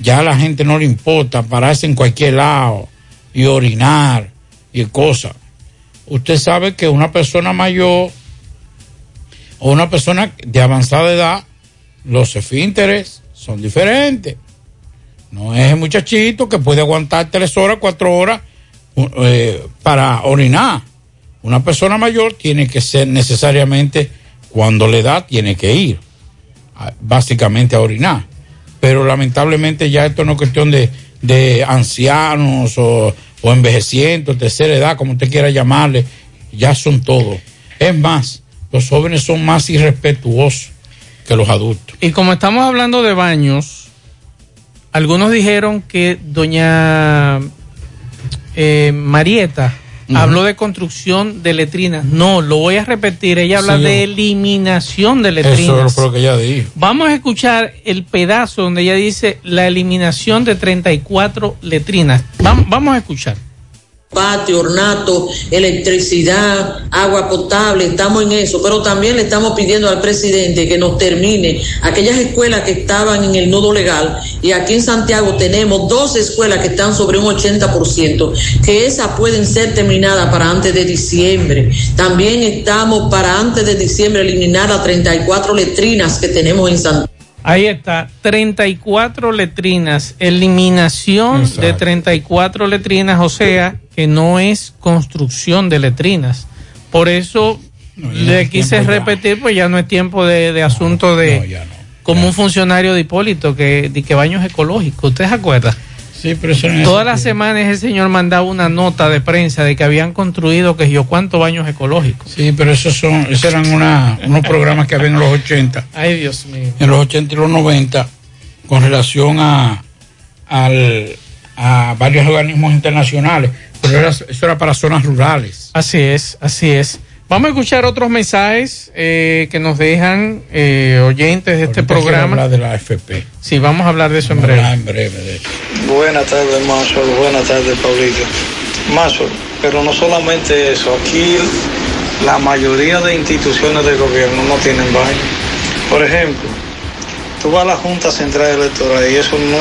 Ya a la gente no le importa pararse en cualquier lado y orinar y cosas. Usted sabe que una persona mayor una persona de avanzada edad, los esfínteres son diferentes. No es el muchachito que puede aguantar tres horas, cuatro horas eh, para orinar. Una persona mayor tiene que ser necesariamente, cuando le da, tiene que ir, básicamente a orinar. Pero lamentablemente ya esto no es cuestión de, de ancianos o, o envejecientes, tercera edad, como usted quiera llamarle, ya son todos. Es más, los jóvenes son más irrespetuosos que los adultos. Y como estamos hablando de baños, algunos dijeron que doña eh, Marieta habló de construcción de letrinas. No, lo voy a repetir. Ella habla Sí, de eliminación de Eso es letrinas. lo que ella dijo. Vamos a escuchar el pedazo donde ella dice la eliminación de 34 letrinas. Vam- vamos a escuchar. Patio, ornato, electricidad, agua potable, estamos en eso, pero también le estamos pidiendo al presidente que nos termine aquellas escuelas que estaban en el nudo legal y aquí en Santiago tenemos dos escuelas que están sobre un 80%, que esas pueden ser terminadas para antes de diciembre. También estamos para antes de diciembre eliminar las 34 letrinas que tenemos en Santiago. Ahí está, 34 letrinas, eliminación de 34 letrinas, o sea, que no es construcción de letrinas. Por eso le quise repetir, pues ya no es tiempo de, de asunto de como un funcionario de Hipólito que, de que baños ecológicos, ¿usted se acuerda? Sí, pero eso no es Todas las semanas ese señor mandaba una nota de prensa de que habían construido que yo cuántos baños ecológicos. Sí, pero esos son, esos eran una- unos programas que había en los 80. Ay, Dios mío. en los 80 y los 90 con relación a, al- a varios organismos internacionales, pero era- eso era para zonas rurales. Así es, así es. Vamos a escuchar otros mensajes eh, que nos dejan eh, oyentes de este Ahorita quiero programa. hablar de la AFP. Sí, vamos a hablar de eso en Vamos a breve. hablar en breve de eso. Buenas tardes, Mazo. Buenas tardes, Pablito. Mazo, pero no solamente eso. Aquí la mayoría de instituciones de gobierno no tienen baño. Por ejemplo, tú vas a la Junta Central Electoral y eso no...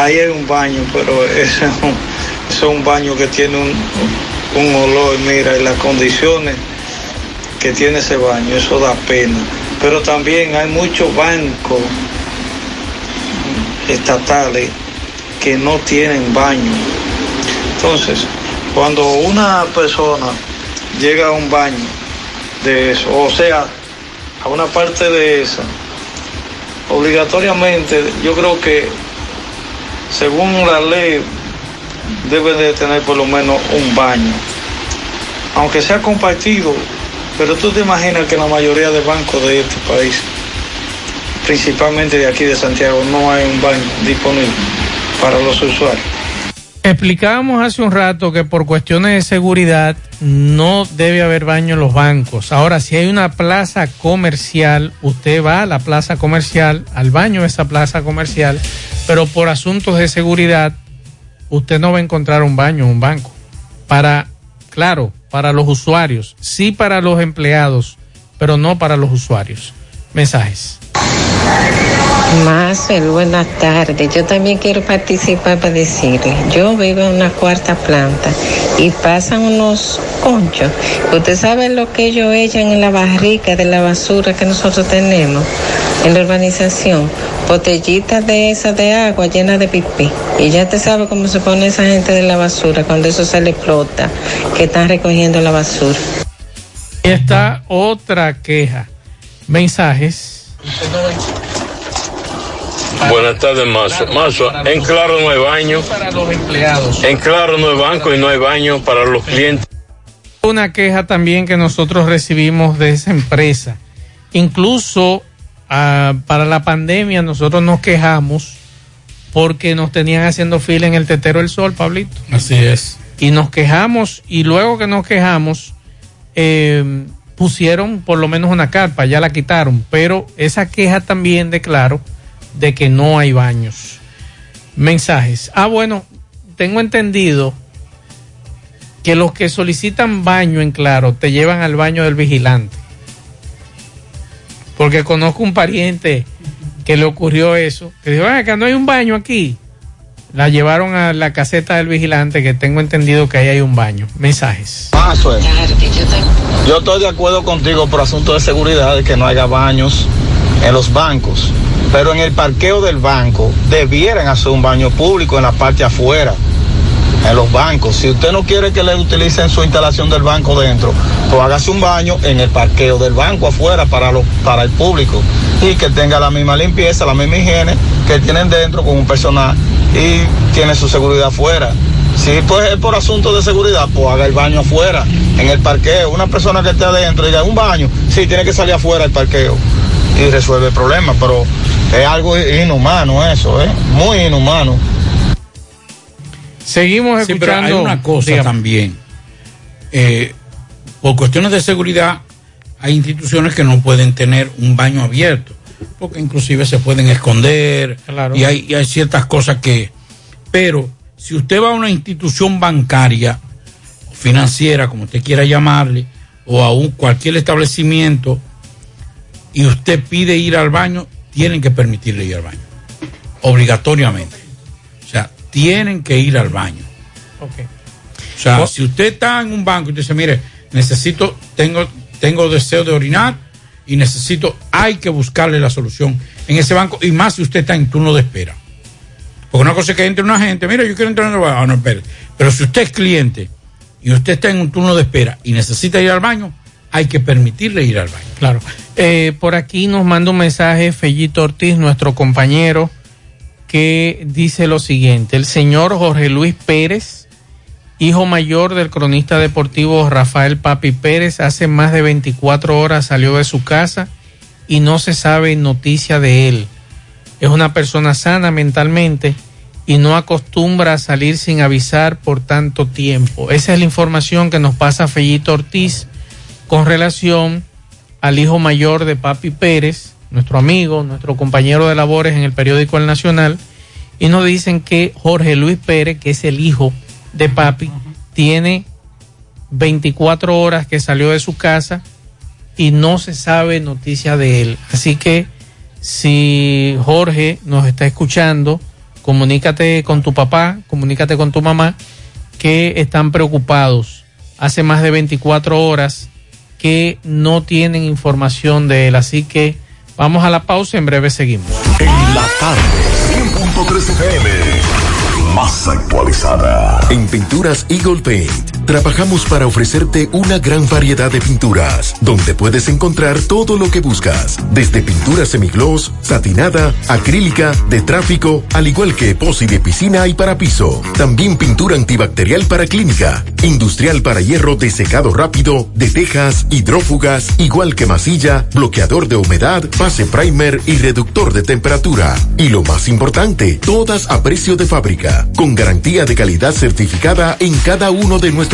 Ahí hay un baño, pero ese es un, ese es un baño que tiene un, un olor, mira, y las condiciones que tiene ese baño, eso da pena. Pero también hay muchos bancos estatales que no tienen baño. Entonces, cuando una persona llega a un baño de eso, o sea, a una parte de esa, obligatoriamente yo creo que según la ley debe de tener por lo menos un baño, aunque sea compartido, pero tú te imaginas que la mayoría de bancos de este país, principalmente de aquí de Santiago, no hay un baño disponible para los usuarios. Explicábamos hace un rato que por cuestiones de seguridad no debe haber baño en los bancos. Ahora, si hay una plaza comercial, usted va a la plaza comercial, al baño de esa plaza comercial, pero por asuntos de seguridad, usted no va a encontrar un baño un banco. Para, claro, para los usuarios, sí para los empleados, pero no para los usuarios. Mensajes. Marcel, buenas tardes. Yo también quiero participar para decirle, yo vivo en una cuarta planta y pasan unos conchos. Usted sabe lo que ellos echan en la barrica de la basura que nosotros tenemos en la urbanización. Botellitas de esas de agua llenas de pipí. Y ya te sabe cómo se pone esa gente de la basura cuando eso se le explota, que están recogiendo la basura. Y está otra queja. Mensajes. Buenas tardes, Mazo. Mazo, en Claro no hay baño. Para los empleados. En Claro no hay banco y no hay baño para los clientes. Una queja también que nosotros recibimos de esa empresa. Incluso ah, para la pandemia nosotros nos quejamos porque nos tenían haciendo fila en el tetero del sol, Pablito. Así es. Y nos quejamos y luego que nos quejamos, eh, pusieron por lo menos una carpa, ya la quitaron, pero esa queja también declaro de que no hay baños. Mensajes. Ah, bueno, tengo entendido que los que solicitan baño en claro te llevan al baño del vigilante. Porque conozco un pariente que le ocurrió eso, que dijo, "Ah, que no hay un baño aquí. La llevaron a la caseta del vigilante, que tengo entendido que ahí hay un baño. Mensajes. Paso, eh. Yo estoy de acuerdo contigo por asunto de seguridad de que no haya baños en los bancos, pero en el parqueo del banco debieran hacer un baño público en la parte afuera, en los bancos. Si usted no quiere que le utilicen su instalación del banco dentro, pues hágase un baño en el parqueo del banco afuera para, los para el público y que tenga la misma limpieza, la misma higiene que tienen dentro con un personal y tiene su seguridad afuera. Si pues es por asunto de seguridad, pues haga el baño afuera, en el parqueo. Una persona que esté adentro diga, un baño, sí, tiene que salir afuera del parqueo y resuelve el problema, pero es algo inhumano eso, ¿eh? Muy inhumano. Seguimos Sí, pero hay escuchando. una cosa Dígame. también. Eh, por cuestiones de seguridad, hay instituciones que no pueden tener un baño abierto, porque inclusive se pueden esconder Claro. y, hay, y hay ciertas cosas que... Pero si usted va a una institución bancaria financiera, como usted quiera llamarle, o a un, cualquier establecimiento, y usted pide ir al baño, tienen que permitirle ir al baño, obligatoriamente. O sea, tienen que ir al baño. Ok. O sea, Oh. si usted está en un banco y dice, mire, necesito, tengo, tengo deseo de orinar y necesito, hay que buscarle la solución en ese banco y más si usted está en turno de espera. Porque una cosa es que entre una gente, mira, yo quiero entrar en el baño, ah, no, espere. Pero si usted es cliente y usted está en un turno de espera y necesita ir al baño, hay que permitirle ir al baño. Claro. Eh, por aquí nos manda un mensaje Fellito Ortiz, nuestro compañero, que dice lo siguiente. El señor Jorge Luis Pérez, hijo mayor del cronista deportivo Rafael Papi Pérez, hace más de 24 horas salió de su casa y no se sabe noticia de él. Es una persona sana mentalmente y no acostumbra a salir sin avisar por tanto tiempo. Esa es la información que nos pasa Fellito Ortiz con relación al hijo mayor de Papi Pérez, nuestro amigo, nuestro compañero de labores en el periódico El Nacional, y nos dicen que Jorge Luis Pérez, que es el hijo de Papi, tiene 24 horas que salió de su casa y no se sabe noticia de él. Así que si Jorge nos está escuchando, comunícate con tu papá, comunícate con tu mamá, que están preocupados. Hace más de 24 horas que no tienen información de él. Así que vamos a la pausa, en breve seguimos. En la tarde, 100.3 FM. Más actualizada. En Pinturas Eagle Paint trabajamos para ofrecerte una gran variedad de pinturas, donde puedes encontrar todo lo que buscas, desde pintura semigloss, satinada, acrílica, de tráfico, al igual que epoxi de piscina y para piso. También pintura antibacterial para clínica, industrial para hierro de secado rápido, de tejas, hidrófugas, igual que masilla, bloqueador de humedad, base primer y reductor de temperatura. Y lo más importante, todas a precio de fábrica, con garantía de calidad certificada en cada uno de nuestros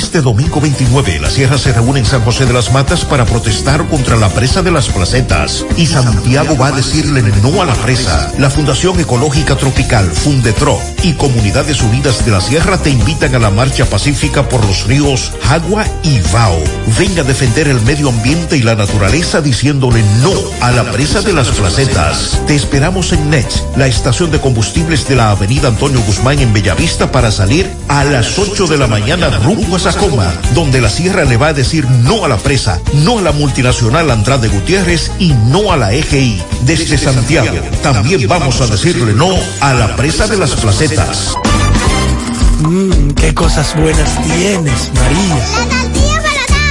Este domingo 29, la Sierra se reúne en San José de las Matas para protestar contra la presa de las placetas. Y Santiago va a decirle no a la presa. La Fundación Ecológica Tropical, Fundetro y Comunidades Unidas de la Sierra te invitan a la marcha pacífica por los ríos Jagua y Vao. Venga a defender el medio ambiente y la naturaleza diciéndole no a la presa de las placetas. Te esperamos en NET, la estación de combustibles de la Avenida Antonio Guzmán en Bellavista para salir a las 8 de la mañana rumbo a Sacoma, donde la Sierra le va a decir no a la presa, no a la multinacional Andrade Gutiérrez y no a la EGI. Desde Santiago, también vamos a decirle no a la presa de las placetas. Mmm, qué cosas buenas tienes, María. La tortilla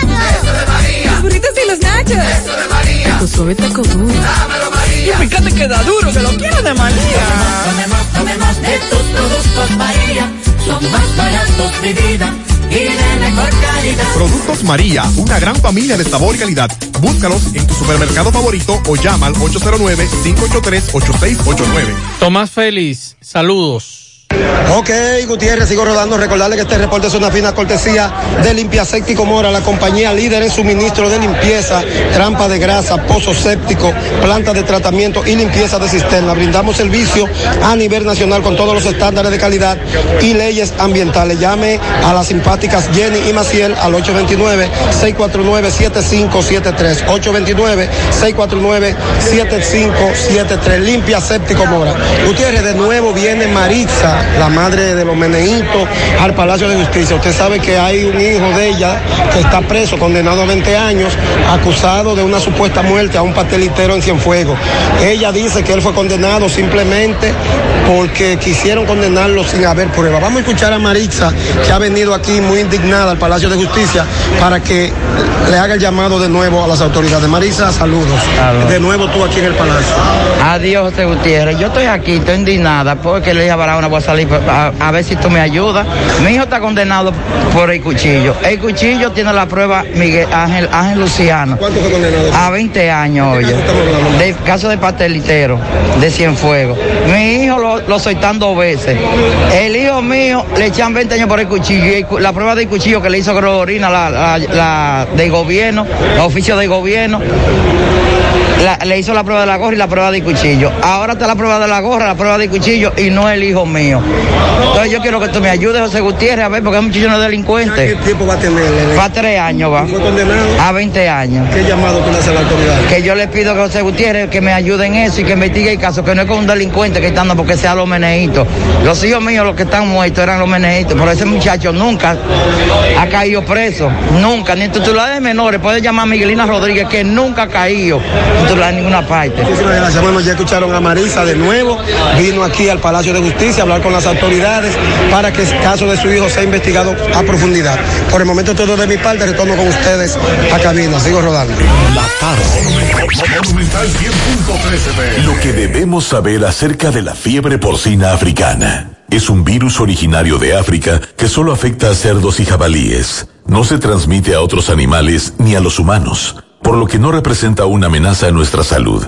para. Eso de María. Los burritos leche. Eso de María. Tu suave taco duro. Dámelo, María. Y fíjate que da duro, que lo quiero de María. Tomemos, tomemos, de tus productos, María. Son más baratos de vida y de mejor calidad. Productos María, una gran familia de sabor y calidad. Búscalos en tu supermercado favorito o llama al 809-583-8689. Tomás Félix, saludos. Ok, Gutiérrez, sigo rodando. Recordarle que este reporte es una fina cortesía de Limpia Séptico Mora, la compañía líder en suministro de limpieza, trampa de grasa, pozo séptico, planta de tratamiento y limpieza de cisterna. Brindamos servicio a nivel nacional con todos los estándares de calidad y leyes ambientales. Llame a las simpáticas Jenny y Maciel al 829-649-7573. 829-649-7573. Limpia Séptico Mora. Gutiérrez, de nuevo viene Maritza la madre de los meneitos, al Palacio de Justicia. Usted sabe que hay un hijo de ella que está preso, condenado a 20 años, acusado de una supuesta muerte a un pastelitero en Cienfuegos. Ella dice que él fue condenado simplemente porque quisieron condenarlo sin haber prueba. Vamos a escuchar a Maritza, que ha venido aquí muy indignada al Palacio de Justicia, para que le haga el llamado de nuevo a las autoridades. Marisa, saludos. De nuevo tú aquí en el Palacio. Adiós, José Gutiérrez. Yo estoy aquí, estoy indignada porque le dije a Barahona voy a salir a, a ver si tú me ayudas. Mi hijo está condenado por el cuchillo. El cuchillo tiene la prueba Miguel Ángel, Ángel Luciano. ¿Cuánto fue condenado? A 20 años, oye. De caso de pastelitero, de Cienfuegos. Mi hijo lo, lo soltan dos veces. El hijo mío le echan 20 años por el cuchillo. Y el la prueba del cuchillo que le hizo Gregorina, la, la, la del gobierno, los oficios del gobierno. La- le hizo la prueba de la gorra y la prueba del cuchillo. Ahora está la prueba de la gorra, la prueba del cuchillo y no el hijo mío. Entonces yo quiero que tú me ayudes, José Gutiérrez, a ver, porque es un muchacho no es delincuente. ¿Qué tiempo va a tener? Va a tres años, va. ¿Fue condenado? A 20 años. ¿Qué llamado tú le a la autoridad? Que yo le pido que José Gutiérrez que me ayude en eso y que investigue el caso, que no es con un delincuente que está andando porque sea los meneitos. Los hijos míos, los que están muertos, eran los meneitos, pero ese muchacho nunca ha caído preso, nunca, ni en titulares menores. Puede llamar a Miguelina Rodríguez, que nunca ha caído titular en ninguna parte. Muchísimas gracias. Bueno, ya escucharon a Marisa de nuevo. Vino aquí al Palacio de Justicia a hablar con las autoridades para que el caso de su hijo sea investigado a profundidad. Por el momento todo de mi parte, retorno con ustedes a cabina. Sigo rodando. La tarde. Lo que debemos saber acerca de la fiebre porcina africana. Es un virus originario de África que solo afecta a cerdos y jabalíes. No se transmite a otros animales ni a los humanos, por lo que no representa una amenaza a nuestra salud.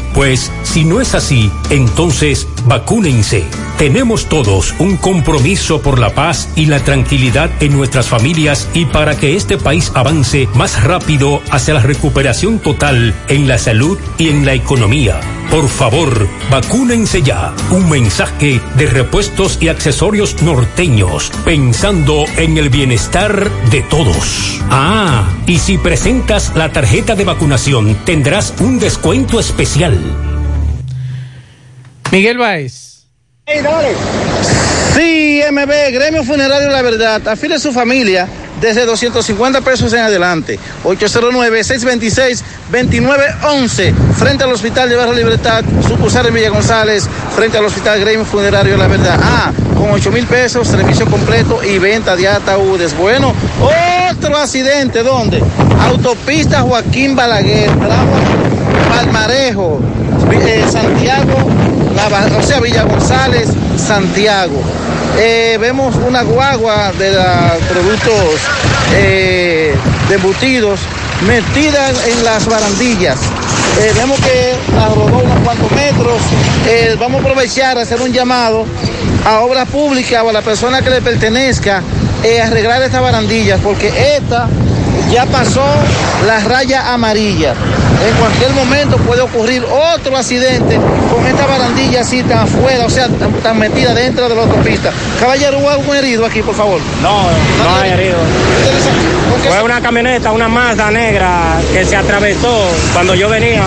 Pues si no es así, entonces vacúnense. Tenemos todos un compromiso por la paz y la tranquilidad en nuestras familias y para que este país avance más rápido hacia la recuperación total en la salud y en la economía. Por favor, vacúnense ya. Un mensaje de repuestos y accesorios norteños, pensando en el bienestar de todos. Ah, y si presentas la tarjeta de vacunación, tendrás un descuento especial. Miguel Báez. Sí, MB, Gremio Funerario La Verdad, afile su familia desde 250 pesos en adelante. 809-626-2911, frente al Hospital de Barrio Libertad, sucursal en Villa González, frente al Hospital Gremio Funerario La Verdad. Ah, con 8 mil pesos, servicio completo y venta de ataúdes. Bueno, otro accidente, ¿dónde? Autopista Joaquín Balaguer, Palmarejo, eh, Santiago, O sea, Villa González, Santiago. Eh, vemos una guagua de productos eh, de embutidos metida en las barandillas. Eh, vemos que la rodó unos cuantos metros. Eh, vamos a aprovechar a hacer un llamado a obra pública o a la persona que le pertenezca arreglar estas barandillas, porque esta ya pasó la raya amarilla. En cualquier momento puede ocurrir otro accidente con esta barandilla así tan afuera, o sea, tan, tan metida dentro de la autopista. Caballero, ¿hubo algún herido aquí, por favor? No, no hay herido. Fue una camioneta, una Mazda negra que se atravesó cuando yo venía.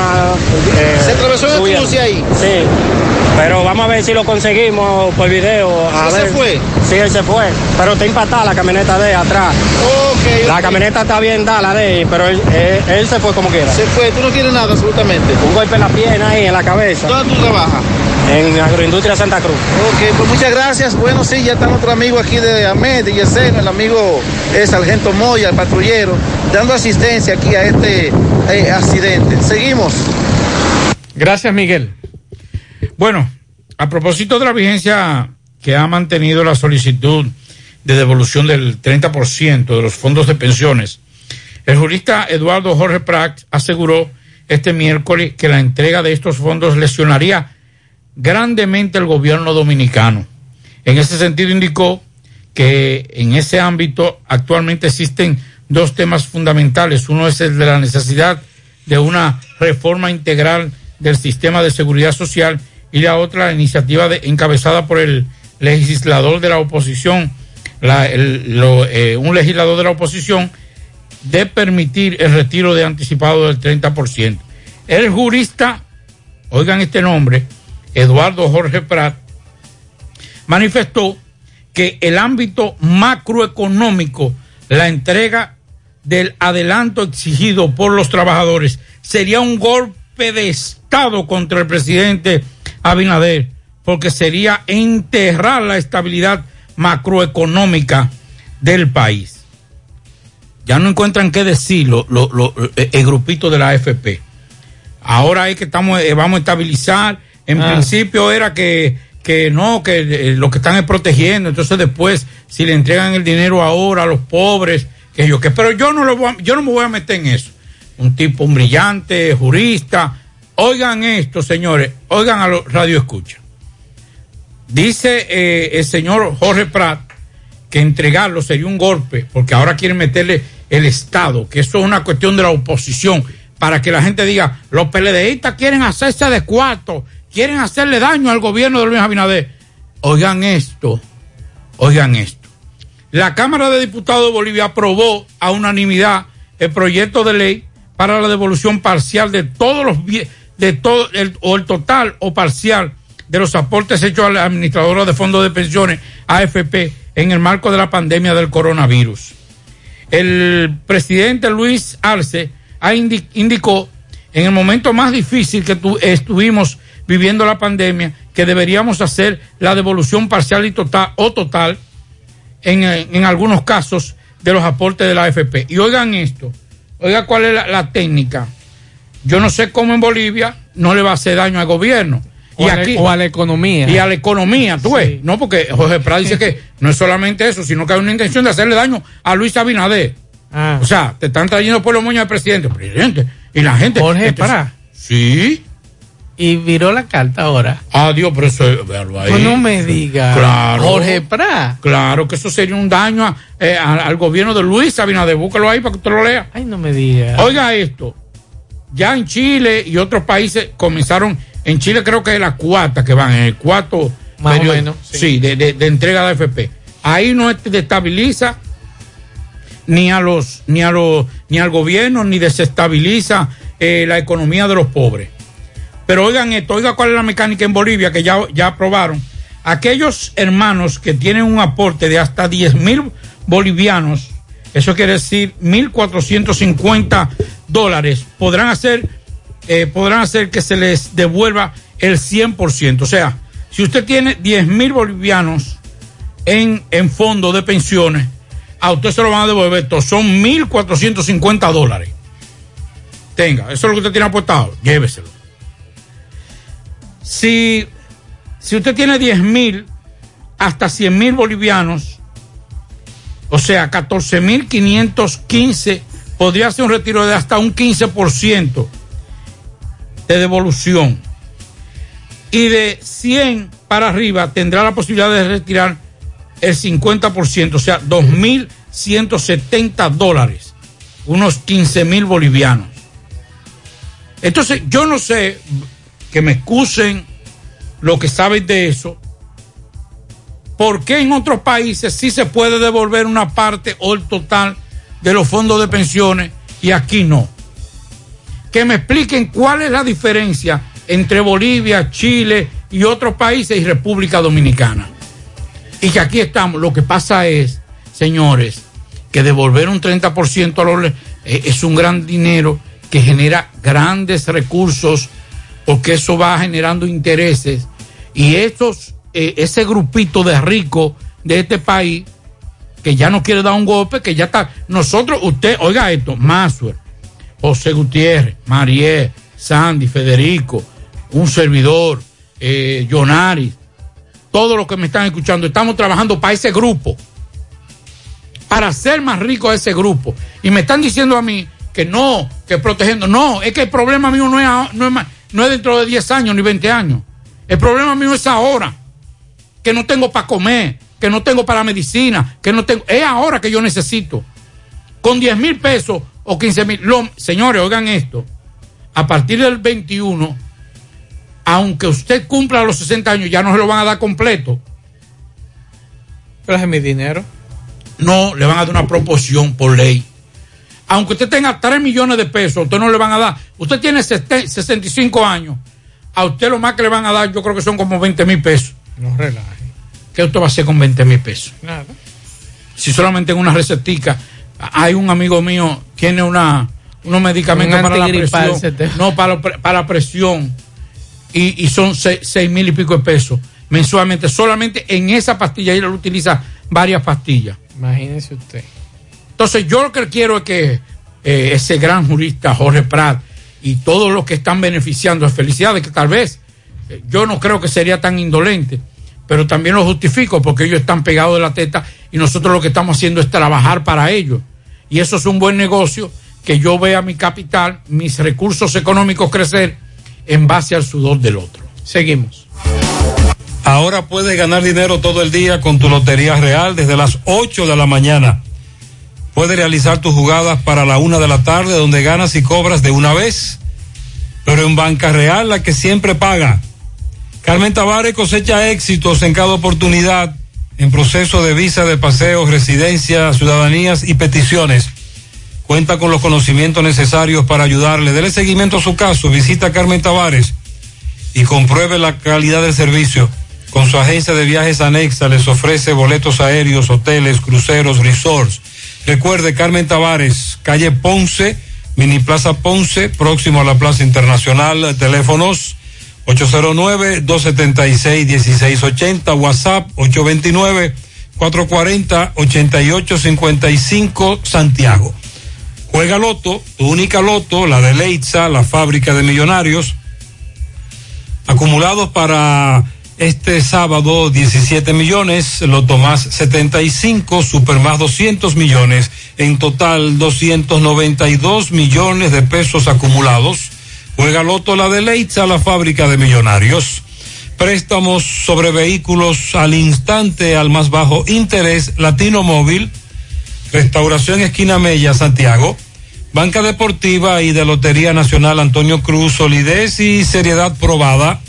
eh, ¿Se atravesó en el cruce ahí? Sí. Pero vamos a ver si lo conseguimos por video. A ¿Sí se fue? Sí, él se fue. Pero está impactada la camioneta de atrás. La camioneta está bien dada, la de él, pero él, él- él se fue como quiera. Se fue, tú no tienes nada absolutamente. Un golpe en la pierna ahí, en la cabeza. ¿Dónde tú trabajas? En Agroindustria Santa Cruz. Ok, pues muchas gracias. Bueno, sí, ya está nuestro amigo aquí de Ahmed, de Yeseno, el amigo es Sargento Moya, el patrullero, dando asistencia aquí a este eh, accidente. Seguimos. Gracias, Miguel. Bueno, a propósito de la vigencia que ha mantenido la solicitud de devolución del 30% de los fondos de pensiones, el jurista Eduardo Jorge Prat aseguró este miércoles que la entrega de estos fondos lesionaría grandemente el gobierno dominicano. En ese sentido indicó que en ese ámbito actualmente existen dos temas fundamentales. Uno es el de la necesidad de una reforma integral del sistema de seguridad social y la otra la iniciativa de- encabezada por el legislador de la oposición, la- el- lo- eh, un legislador de la oposición, de permitir el retiro de anticipado del 30%. El jurista, oigan este nombre, Eduardo Jorge Prat, manifestó que el ámbito macroeconómico, la entrega del adelanto exigido por los trabajadores, sería un golpe de Estado contra el presidente Abinader, porque sería enterrar la estabilidad macroeconómica del país. Ya no encuentran qué decir lo- lo- lo- eh, el grupito de la AFP. Ahora es que estamos, eh, vamos a estabilizar. En Ah. principio era que, que no, que eh, lo que están es protegiendo. Entonces después, si le entregan el dinero ahora a los pobres, que yo que, pero yo no lo voy a- yo no me voy a meter en eso. Un tipo, un brillante, jurista. Oigan esto, señores, oigan a los radio escucha. Dice eh, el señor Jorge Prat que entregarlo sería un golpe, porque ahora quieren meterle el Estado, que eso es una cuestión de la oposición, para que la gente diga, los PLDistas quieren hacerse de cuarto, quieren hacerle daño al gobierno de Luis Abinader. Oigan esto, oigan esto. La Cámara de Diputados de Bolivia aprobó a unanimidad el proyecto de ley para la devolución parcial de todos los de todo el, o el total o parcial de los aportes hechos a la administradora de fondos de pensiones AFP en el marco de la pandemia del coronavirus. El presidente Luis Arce indicó en el momento más difícil que tu- estuvimos viviendo la pandemia que deberíamos hacer la devolución parcial y total o total en, en algunos casos de los aportes de la AFP. Y oigan esto, oiga cuál es la técnica. Yo no sé cómo en Bolivia no le va a hacer daño al gobierno. O a la- o a la economía. Y a la economía, tú ves. No, porque Jorge Prat dice que no es solamente eso, sino que hay una intención de hacerle daño a Luis Abinader. Ah. O sea, te están trayendo por los moños al presidente. Presidente. Y la gente. Jorge Prat. Sí. Y viró la carta ahora. Adiós, pero eso, véalo ahí. Pues no me diga. Claro. Jorge Prat. Claro que eso sería un daño a- eh, a- al gobierno de Luis Abinader. Búscalo ahí para que usted lo lea. Ay, no me diga. Oiga esto. Ya en Chile y otros países comenzaron. En Chile creo que es la cuarta que van, en el cuarto Más o periodo, menos, Sí, sí. de, de- de entrega de AFP. Ahí no destabiliza ni a los, ni a los, ni al gobierno, ni desestabiliza eh, la economía de los pobres. Pero oigan esto, oiga cuál es la mecánica en Bolivia que ya, ya aprobaron. Aquellos hermanos que tienen un aporte de hasta 10 mil bolivianos, eso quiere decir 1.450 dólares, podrán hacer, eh, podrán hacer que se les devuelva el 100%. O sea, si usted tiene 10 mil bolivianos en, fondo de pensiones, a usted se lo van a devolver todos. Son 1.450 dólares. Tenga, eso es lo que usted tiene aportado, lléveselo. Si, si usted tiene 10 mil hasta 100 mil bolivianos, o sea, 14 mil 515, podría ser un retiro de hasta un 15% de devolución. Y de 100 para arriba tendrá la posibilidad de retirar el 50%, o sea, 2.170 dólares, unos 15 mil bolivianos. Entonces, yo no sé, que me excusen lo que saben de eso, ¿por qué en otros países sí se puede devolver una parte o el total de los fondos de pensiones y aquí no? Que me expliquen cuál es la diferencia entre Bolivia, Chile y otros países y República Dominicana. Y que aquí estamos. Lo que pasa es, señores, que devolver un 30% a los, eh, es un gran dinero que genera grandes recursos porque eso va generando intereses y estos, eh, ese grupito de ricos de este país que ya no quiere dar un golpe, que ya está. Nosotros, usted, oiga esto, Maswell, José Gutiérrez, Marié, Sandy, Federico, un servidor, eh, todos los que me están escuchando, estamos trabajando para ese grupo, para hacer más rico a ese grupo. Y me están diciendo a mí que no, que protegiendo. No, es que el problema mío no es, no es, no es dentro de 10 años ni 20 años. El problema mío es ahora, que no tengo para comer, que no tengo para medicina, que no tengo. Es ahora que yo necesito. Con 10 mil pesos o 15 mil. Lo- Señores, oigan esto. A partir del 21, aunque usted cumpla los 60 años, ya no se lo van a dar completo. Es mi dinero. No, le van a dar una proporción por ley. Aunque usted tenga 3 millones de pesos, usted no le van a dar. Usted tiene seste- 65 años. A usted lo más que le van a dar, yo creo que son como 20 mil pesos. No relaje. ¿Qué usted va a hacer con 20 mil pesos? Nada. Si solamente en una recetica hay un amigo mío, tiene una, unos medicamentos Un para la presión. te- No, para, para presión. Y, y son 6 mil y pico de pesos mensualmente. Solamente en esa pastilla, y él utiliza varias pastillas. Imagínese usted. Entonces, yo lo que quiero es que eh, ese gran jurista Jorge Prat y todos los que están beneficiando, felicidades, que tal vez eh, yo no creo que sería tan indolente, pero también lo justifico porque ellos están pegados de la teta y nosotros lo que estamos haciendo es trabajar para ellos. Y eso es un buen negocio que yo vea mi capital, mis recursos económicos crecer en base al sudor del otro. Seguimos. Ahora puedes ganar dinero todo el día con tu Lotería Real desde las 8 de la mañana. Puedes realizar tus jugadas para la una de la tarde donde ganas y cobras de una vez. Pero en Banca Real la que siempre paga. Carmen Tavares cosecha éxitos en cada oportunidad en proceso de visa de paseo, residencia, ciudadanías y peticiones. Cuenta con los conocimientos necesarios para ayudarle. Dele seguimiento a su caso. Visita a Carmen Tavares y compruebe la calidad del servicio. Con su agencia de viajes anexa les ofrece boletos aéreos, hoteles, cruceros, resorts. Recuerde Carmen Tavares, calle Ponce, Mini Plaza Ponce, próximo a la Plaza Internacional, teléfonos 809-276-1680, WhatsApp 829-440-8855, Santiago. Juega Loto, tu única Loto, la de Leitza, la fábrica de millonarios acumulados para este sábado 17 millones, Loto más 75, Super más 200 millones, en total 292 millones de pesos acumulados. Juega Loto la de Leitza, la fábrica de millonarios. Préstamos sobre vehículos al instante al más bajo interés, Latino Móvil, Restauración Esquina Mella, Santiago. Banca Deportiva y de Lotería Nacional Antonio Cruz, solidez y seriedad probada.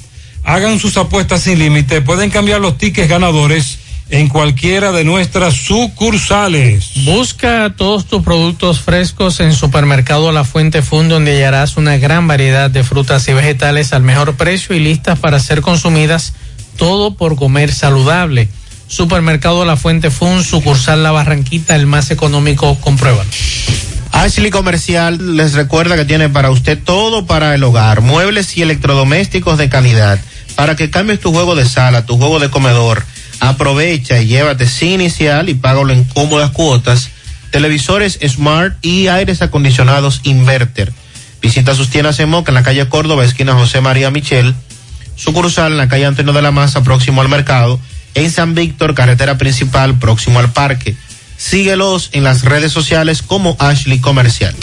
Hagan sus apuestas sin límite. Pueden cambiar los tickets ganadores en cualquiera de nuestras sucursales. Busca todos tus productos frescos en Supermercado La Fuente Fund, donde hallarás una gran variedad de frutas y vegetales al mejor precio y listas para ser consumidas, todo por comer saludable. Supermercado La Fuente Fund, sucursal La Barranquita, el más económico, compruébalo. Ashley Comercial les recuerda que tiene para usted todo para el hogar, muebles y electrodomésticos de calidad, para que cambies tu juego de sala, tu juego de comedor. Aprovecha y llévate sin inicial y págalo en cómodas cuotas. Televisores Smart y aires acondicionados Inverter. Visita sus tiendas en Moca en la calle Córdoba, esquina José María Michel. Sucursal en la calle Antonio de la Maza, próximo al mercado. En San Víctor, carretera principal, próximo al parque. Síguelos en las redes sociales como Ashley Comercial.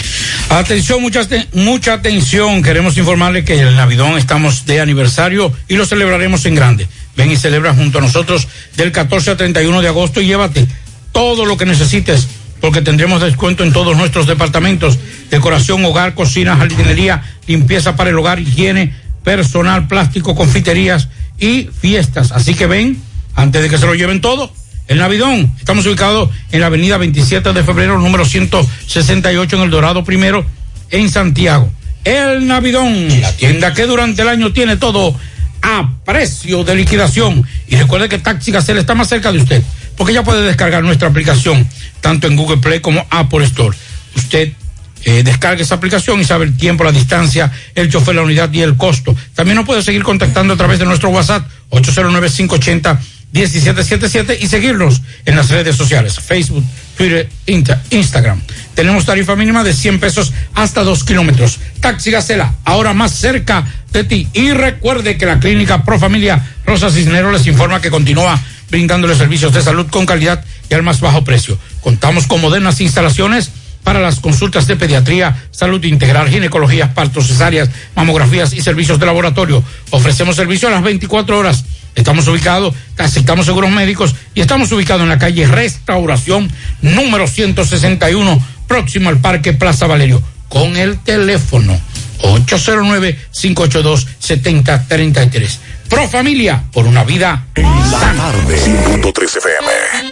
Atención, mucha, mucha atención. Queremos informarle que el Navidón estamos de aniversario y lo celebraremos en grande. Ven y celebra junto a nosotros del 14 al 31 de agosto y llévate todo lo que necesites porque tendremos descuento en todos nuestros departamentos. Decoración, hogar, cocina, jardinería, limpieza para el hogar, higiene, personal, plástico, confiterías y fiestas. Así que ven, antes de que se lo lleven todo, el Navidón. Estamos ubicados en la avenida 27 de febrero, número 168 en El Dorado Primero, en Santiago. El Navidón, la tienda que durante el año tiene todo a precio de liquidación. Y recuerde que Taxi Gacela está más cerca de usted, porque ya puede descargar nuestra aplicación, tanto en Google Play como Apple Store. Usted eh, descargue esa aplicación y sabe el tiempo, la distancia, el chofer, la unidad y el costo. También nos puede seguir contactando a través de nuestro WhatsApp 809-580-1777 y seguirnos en las redes sociales, Facebook, Twitter, Insta- Instagram. Tenemos tarifa mínima de 100 pesos hasta 2 kilómetros. Taxi Gacela, ahora más cerca de ti. Y recuerde que la clínica Pro Familia Rosa Cisneros les informa que continúa brindándole servicios de salud con calidad y al más bajo precio. Contamos con modernas instalaciones para las consultas de pediatría, salud integral, ginecología, partos, cesáreas, mamografías y servicios de laboratorio. Ofrecemos servicio a las 24 horas. Estamos ubicados, aceptamos seguros médicos y estamos ubicados en la calle Restauración número 161, próximo al Parque Plaza Valerio, con el teléfono 809-582-7033. Pro Familia, por una vida La tarde. 103 FM.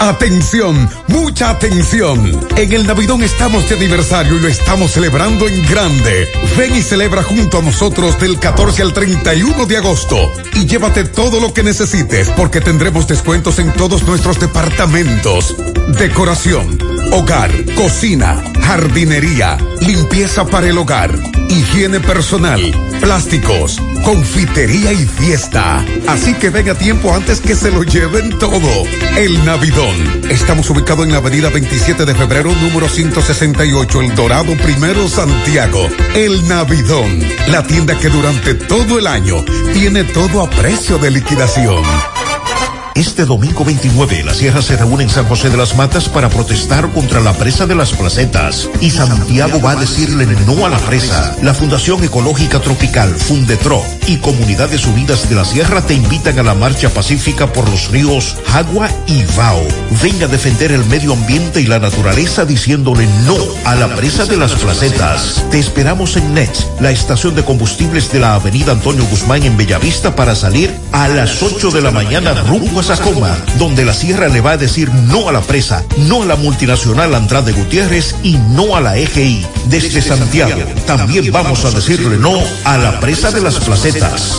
Atención, mucha atención. En el Navidón estamos de aniversario y lo estamos celebrando en grande. Ven y celebra junto a nosotros del 14 al 31 de agosto y llévate todo lo que necesites porque tendremos descuentos en todos nuestros departamentos. Decoración, hogar, cocina, jardinería, limpieza para el hogar, higiene personal, plásticos, confitería y fiesta. Así que ven a tiempo antes que se lo lleven todo. El Navidón. Estamos ubicados en la avenida 27 de febrero, número 168, El Dorado Primero, Santiago. El Navidón. La tienda que durante todo el año tiene todo a precio de liquidación. Este domingo 29, la Sierra se reúne en San José de las Matas para protestar contra la presa de las placetas. Y Santiago va a decirle no a la presa. La Fundación Ecológica Tropical, Fundetro y Comunidades Unidas de la Sierra te invitan a la marcha pacífica por los ríos Jagua y Vao. Venga a defender el medio ambiente y la naturaleza diciéndole no a la presa de las placetas. Te esperamos en NET, la estación de combustibles de la Avenida Antonio Guzmán en Bellavista para salir a las 8 de la mañana rumbo donde la Sierra le va a decir no a la presa, no a la multinacional Andrade Gutiérrez y no a la EGI. Desde Santiago también vamos a decirle no a la presa de las placetas.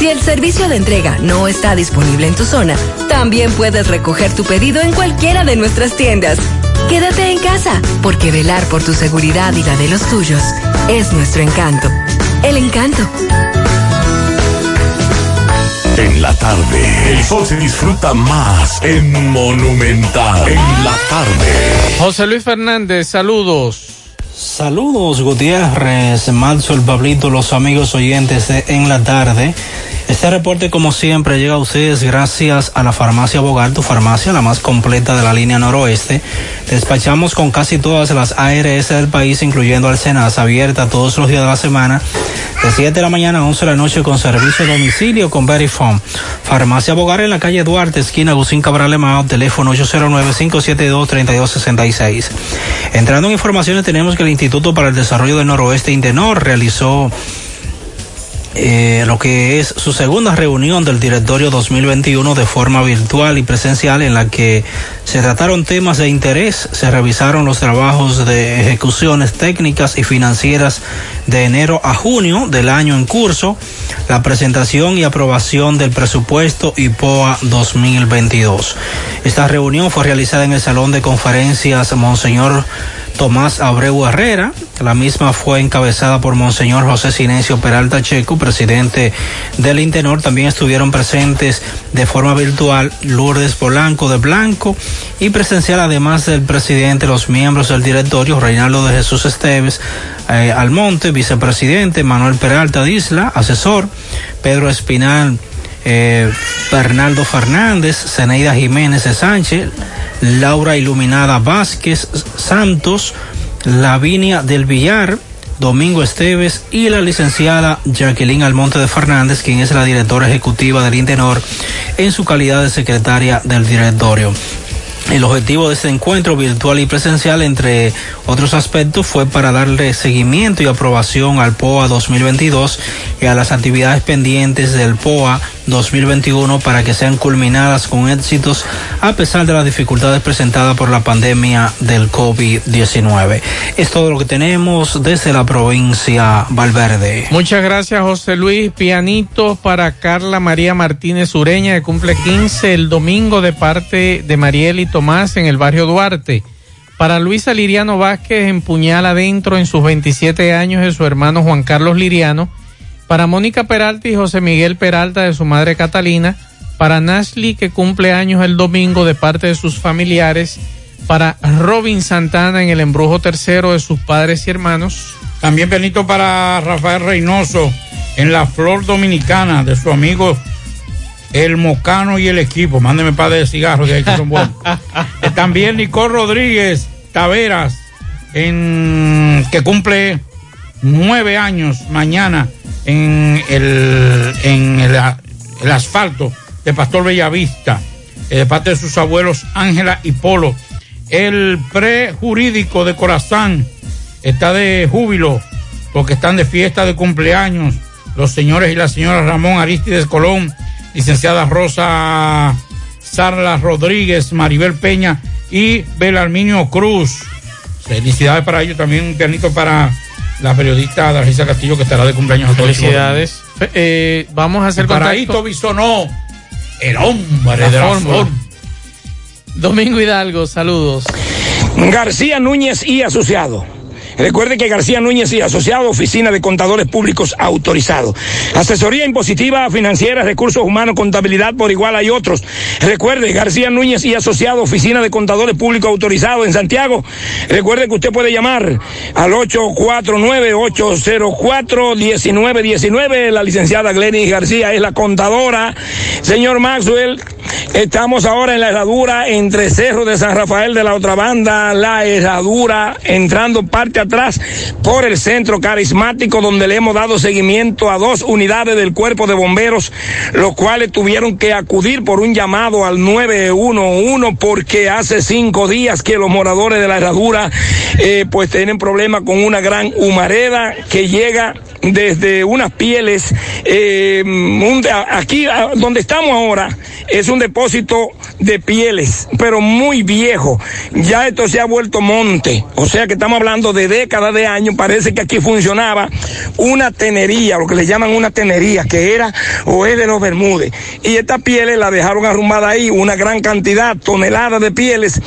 Si el servicio de entrega no está disponible en tu zona, también puedes recoger tu pedido en cualquiera de nuestras tiendas. Quédate en casa, porque velar por tu seguridad y la de los tuyos es nuestro encanto. El encanto. En la tarde, el sol se disfruta más en Monumental. En la tarde. José Luis Fernández, saludos. Saludos Gutiérrez, Malzo, el Pablito, los amigos oyentes de En la tarde. Este reporte, como siempre, llega a ustedes gracias a la farmacia Bogar, tu farmacia, la más completa de la línea noroeste. Despachamos con casi todas las ARS del país, incluyendo Alcenas, abierta todos los días de la semana, de 7 de la mañana a 11 de la noche con servicio a domicilio con Verifone. Farmacia Bogar en la calle Duarte, esquina Agustín Cabral Emao, teléfono 809-572-3266. Entrando en informaciones, tenemos que el Instituto para el Desarrollo del Noroeste, Indenor, realizó eh, lo que es su segunda reunión del directorio 2021 de forma virtual y presencial en la que se trataron temas de interés, se revisaron los trabajos de ejecuciones técnicas y financieras de enero a junio del año en curso, la presentación y aprobación del presupuesto IPOA 2022. Esta reunión fue realizada en el Salón de Conferencias Monseñor Tomás Abreu Herrera. La misma fue encabezada por Monseñor José Silencio Peralta Checo, presidente del Intenor. También estuvieron presentes de forma virtual Lourdes Polanco de Blanco y presencial además del presidente, los miembros del directorio, Reinaldo de Jesús Esteves, eh, Almonte, vicepresidente, Manuel Peralta Disla, asesor, Pedro Espinal, eh, Bernardo Fernández, Zeneida Jiménez Sánchez, Laura Iluminada Vázquez Santos, Lavinia del Villar, Domingo Esteves y la licenciada Jacqueline Almonte de Fernández, quien es la directora ejecutiva del Intenor en su calidad de secretaria del directorio. El objetivo de este encuentro virtual y presencial, entre otros aspectos, fue para darle seguimiento y aprobación al POA 2022 y a las actividades pendientes del POA 2021 para que sean culminadas con éxitos a pesar de las dificultades presentadas por la pandemia del COVID-19. Es todo lo que tenemos desde la provincia Valverde. Muchas gracias José Luis. Pianito para Carla María Martínez Ureña que cumple 15 el domingo de parte de Mariel y Tomás en el barrio Duarte. Para Luisa Liriano Vázquez en Puñal Adentro en sus 27 años de su hermano Juan Carlos Liriano para Mónica Peralta y José Miguel Peralta de su madre Catalina, para Nashley que cumple años el domingo de parte de sus familiares, para Robin Santana en el embrujo tercero de sus padres y hermanos. También Benito para Rafael Reynoso en la Flor Dominicana de su amigo El Mocano y el equipo. Mándeme par de cigarros de ahí que son buenos. Eh, También Nicole Rodríguez Taveras en que cumple nueve años mañana en el, en el, el asfalto de Pastor Bellavista, eh, de parte de sus abuelos Ángela y Polo. El prejurídico de Corazán está de júbilo porque están de fiesta de cumpleaños los señores y la señora Ramón Aristides Colón, licenciada Rosa Sarla Rodríguez, Maribel Peña y Belarminio Cruz. Felicidades para ellos, también un pianito para la periodista Dargisa Castillo que estará de cumpleaños. Felicidades. Eh, vamos a hacer. Para contacto. Hito Bisonó, el hombre La de la forma. Domingo Hidalgo, saludos. García Núñez y Asociado. Recuerde que García Núñez y Asociado, Oficina de Contadores Públicos Autorizado. Asesoría impositiva, financiera, recursos humanos, contabilidad por igual hay otros. Recuerde, García Núñez y Asociado, Oficina de Contadores Públicos Autorizado en Santiago. Recuerde que usted puede llamar al 849-804-1919. La licenciada Glenis García es la contadora. Señor Maxwell, Estamos ahora en la herradura entre Cerro de San Rafael de la otra banda, la herradura, entrando parte atrás por el centro carismático donde le hemos dado seguimiento a dos unidades del cuerpo de bomberos, los cuales tuvieron que acudir por un llamado al 911 porque hace cinco días que los moradores de la herradura eh, pues tienen problemas con una gran humareda que llega desde unas pieles, eh, un- aquí donde estamos ahora, es un depósito de pieles, pero muy viejo. Ya esto se ha vuelto monte. O sea que estamos hablando de décadas de años. Parece que aquí funcionaba una tenería, lo que le llaman una tenería, que era o es de los Bermúdez. Y estas pieles la dejaron arrumbada ahí, una gran cantidad, toneladas de pieles.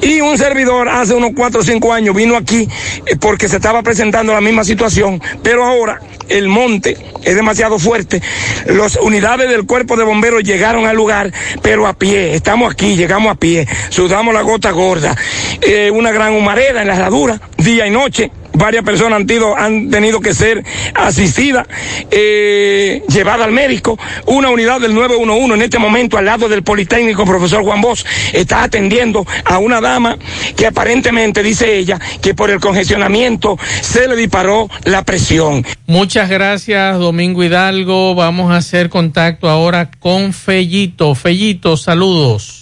Y un servidor hace unos cuatro o cinco años vino aquí eh, porque se estaba presentando la misma situación, pero ahora el monte es demasiado fuerte. Las unidades del cuerpo de bomberos llegaron al lugar, pero a pie. Estamos aquí, llegamos a pie, sudamos la gota gorda. Eh, una gran humareda en la herradura, día y noche. Varias personas han, han tenido que ser asistidas, eh, llevadas al médico. Una unidad del 911 en este momento al lado del Politécnico, profesor Juan Bosch, está atendiendo a una dama que aparentemente, dice ella, que por el congestionamiento se le disparó la presión. Muchas gracias, Domingo Hidalgo. Vamos a hacer contacto ahora con Fellito. Fellito, saludos.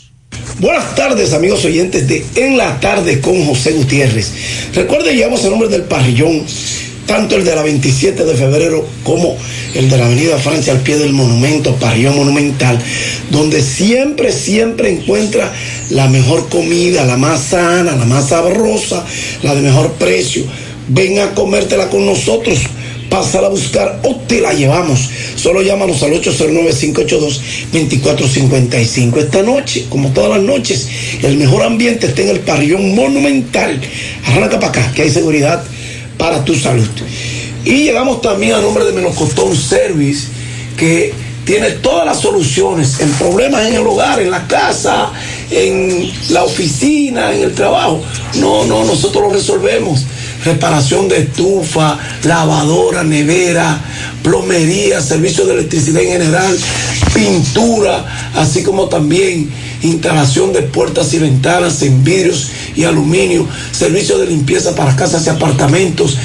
Buenas tardes, amigos oyentes de En la Tarde con José Gutiérrez. Recuerden, llevamos el nombre del parrillón, tanto el de la 27 de febrero como el de la Avenida Francia al pie del monumento, parrillón monumental, donde siempre, siempre encuentra la mejor comida, la más sana, la más sabrosa, la de mejor precio. Ven a comértela con nosotros. Pásala a buscar o te la llevamos. Solo llámanos al 809-582-2455. Esta noche, como todas las noches, el mejor ambiente está en el parrillón monumental. Arranca para acá, que hay seguridad para tu salud. Y llegamos también a nombre de Melocotón Service, que tiene todas las soluciones en problemas en el hogar, en la casa, en la oficina, en el trabajo. No, no, nosotros lo resolvemos. Reparación de estufa, lavadora, nevera, plomería, servicio de electricidad en general, pintura, así como también instalación de puertas y ventanas en vidrios y aluminio, servicio de limpieza para casas y apartamentos,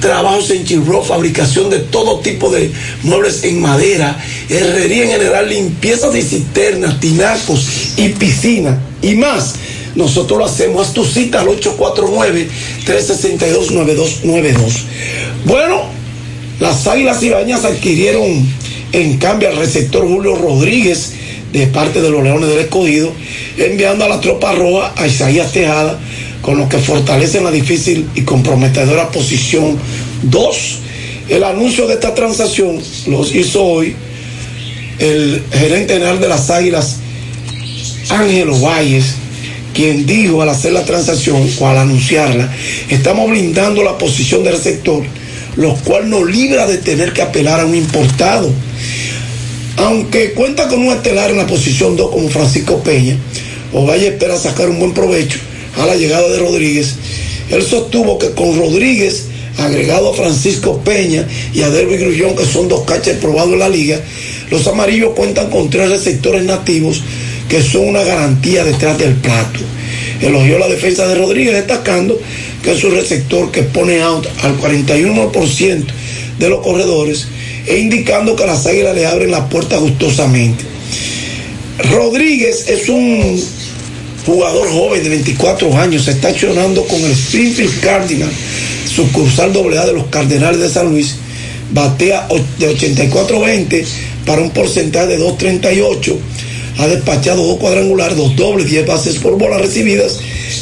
trabajos en chirro, fabricación de todo tipo de muebles en madera, herrería en general, limpieza de cisternas, tinacos y piscina y más. Nosotros lo hacemos. Haz tu cita al 849-362-9292. Bueno, las Águilas Ibañas adquirieron en cambio al receptor Julio Rodríguez de parte de los Leones del Escogido, enviando a la tropa roja a Isaías Tejada, con lo que fortalecen la difícil y comprometedora posición 2. El anuncio de esta transacción los hizo hoy el gerente general de las Águilas, Ángelo Valles, quien dijo al hacer la transacción o al anunciarla, estamos blindando la posición del sector, lo cual nos libra de tener que apelar a un importado. Aunque cuenta con un estelar en la posición 2 como Francisco Peña, Ovalle espera sacar un buen provecho a la llegada de Rodríguez. Él sostuvo que con Rodríguez, agregado a Francisco Peña y a Derby Grullón, que son dos cachas probados en la liga, los amarillos cuentan con tres receptores nativos que son una garantía detrás del plato. Elogió la defensa de Rodríguez destacando que es un receptor que pone out al 41% de los corredores e indicando que las águilas le abren la puerta gustosamente. Rodríguez es un jugador joven de 24 años, se está accionando con el Springfield Cardinal, sucursal AA de los Cardenales de San Luis, batea de 84-20 para un porcentaje de 2.38 ha despachado dos cuadrangulares, dos dobles, 10 bases por bolas recibidas,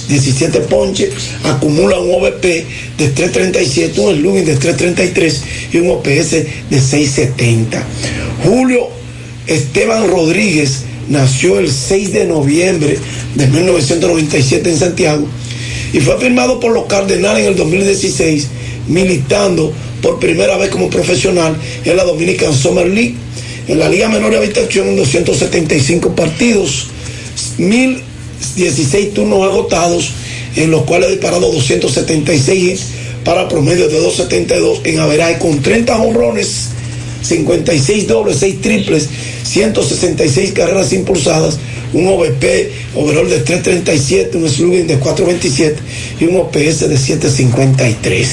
17 ponches, acumula un OVP de 3.37, un slugging de 3.33 y un OPS de 6.70. Julio Esteban Rodríguez nació el 6 de noviembre de 1997 en Santiago y fue firmado por los Cardenales en el 2016, militando por primera vez como profesional en la Dominican Summer League. En la Liga Menor de Habitación, en 275 partidos, 1016 turnos agotados, en los cuales ha disparado 276 hits para promedio de 272 en averaje con 30 honrones, 56 dobles, 6 triples, 166 carreras impulsadas, un OVP overall de 337, un slugging de 427 y un OPS de 753.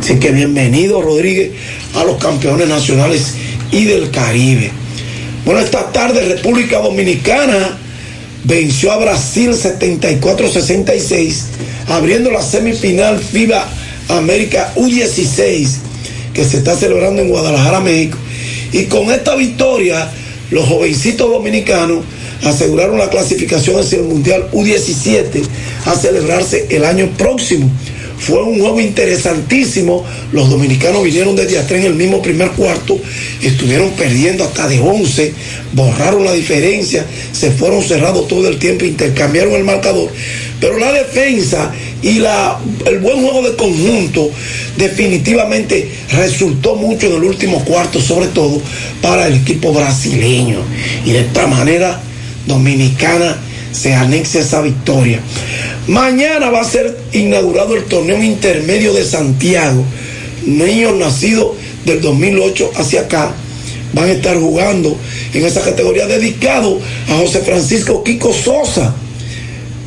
Así que bienvenido Rodríguez a los campeones nacionales y del Caribe. Bueno, esta tarde República Dominicana venció a Brasil 74-66, abriendo la semifinal FIBA América U16 que se está celebrando en Guadalajara, México. Y con esta victoria, los jovencitos dominicanos aseguraron la clasificación hacia el Mundial U17 a celebrarse el año próximo. Fue un juego interesantísimo. Los dominicanos vinieron desde atrás en el mismo primer cuarto, estuvieron perdiendo hasta de 11, borraron la diferencia, se fueron cerrados todo el tiempo, intercambiaron el marcador. Pero la defensa y la, el buen juego de conjunto definitivamente resultó mucho en el último cuarto, sobre todo para el equipo brasileño. Y de esta manera, Dominicana se anexa esa victoria. Mañana va a ser inaugurado el torneo intermedio de Santiago. Niños nacidos del 2008 hacia acá van a estar jugando en esa categoría dedicado a José Francisco Kiko Sosa,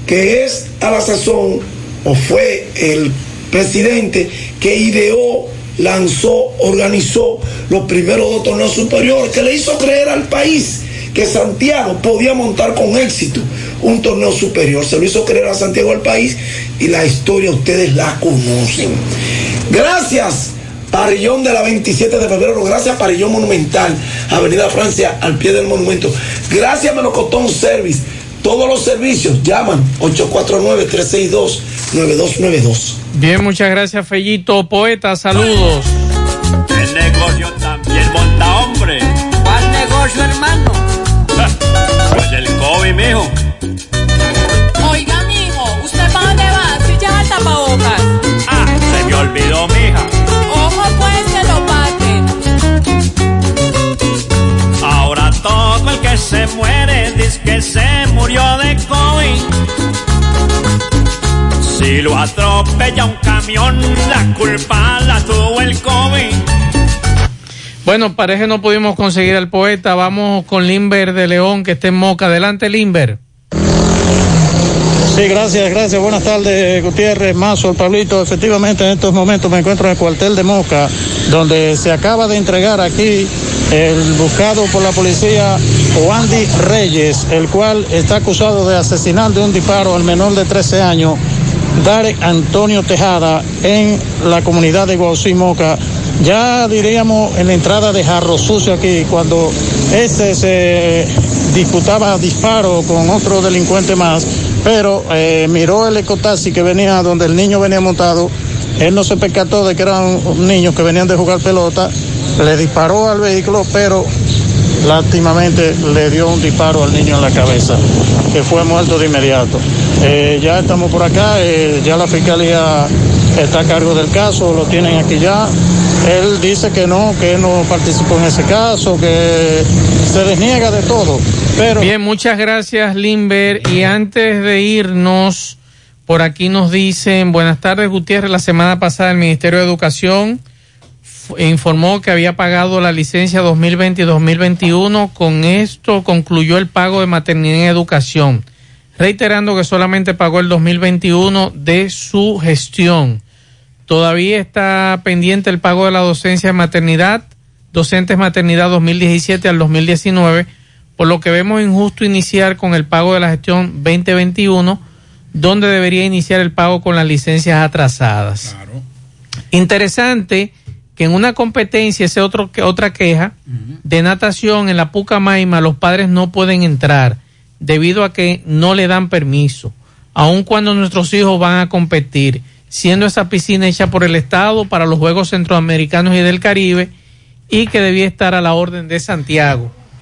que es a la sazón o fue el presidente que ideó, lanzó, organizó los primeros dos torneos superiores, que le hizo creer al país que Santiago podía montar con éxito un torneo superior. Se lo hizo creer a Santiago al país y la historia ustedes la conocen. Gracias. Parrillón de la 27 de febrero, gracias Parrillón Monumental, Avenida Francia, al pie del monumento. Gracias Melocotón Service, todos los servicios, llaman 849-362-9292. Bien, muchas gracias Fellito. Poeta, saludos. El negocio también monta hombre. ¿Cuál negocio, hermano? Pues el COVID, mijo. Oiga, mijo, ¿usted para dónde va? Si ya el tapabocas. Ah, se me olvidó, mija. Ojo, pues, que lo pate. Ahora todo el que se muere dice que se murió de COVID. Si lo atropella un camión, la culpa la tuvo el COVID. Bueno, parece que no pudimos conseguir al poeta. Vamos con Limber de León, que está en Moca. Adelante, Limber. Sí, gracias, gracias. Buenas tardes, Gutiérrez, Mazo, Pablito. Efectivamente, en estos momentos me encuentro en el cuartel de Moca, donde se acaba de entregar aquí el buscado por la policía Wandy Reyes, el cual está acusado de asesinar de un disparo al menor de 13 años, Darek Antonio Tejada, en la comunidad de Guausí, Moca. Ya diríamos en la entrada de Jarro Sucio aquí, cuando este se disputaba disparo con otro delincuente más, pero eh, miró el ecotaxi que venía donde el niño venía montado. Él no se percató de que eran niños que venían de jugar pelota, le disparó al vehículo, pero lástimamente le dio un disparo al niño en la cabeza, que fue muerto de inmediato. Eh, ya estamos por acá, eh, ya la fiscalía está a cargo del caso, lo tienen aquí ya. Él dice que no, que no participó en ese caso, que se desniega de todo. Pero Bien, muchas gracias, Limber. Y antes de irnos, por aquí nos dicen, buenas tardes, Gutiérrez. La semana pasada el Ministerio de Educación informó que había pagado la licencia 2020 y 2021. Con esto concluyó el pago de maternidad en educación, reiterando que solamente pagó el 2021 de su gestión. Todavía está pendiente el pago de la docencia de maternidad, docentes maternidad 2017 al 2019, por lo que vemos injusto iniciar con el pago de la gestión 2021, donde debería iniciar el pago con las licencias atrasadas. Interesante que en una competencia, esa es otro, que- otra queja, de natación en la Pucamaima, los padres no pueden entrar debido a que no le dan permiso, aun cuando nuestros hijos van a competir, siendo esa piscina hecha por el Estado para los Juegos Centroamericanos y del Caribe y que debía estar a la orden de Santiago.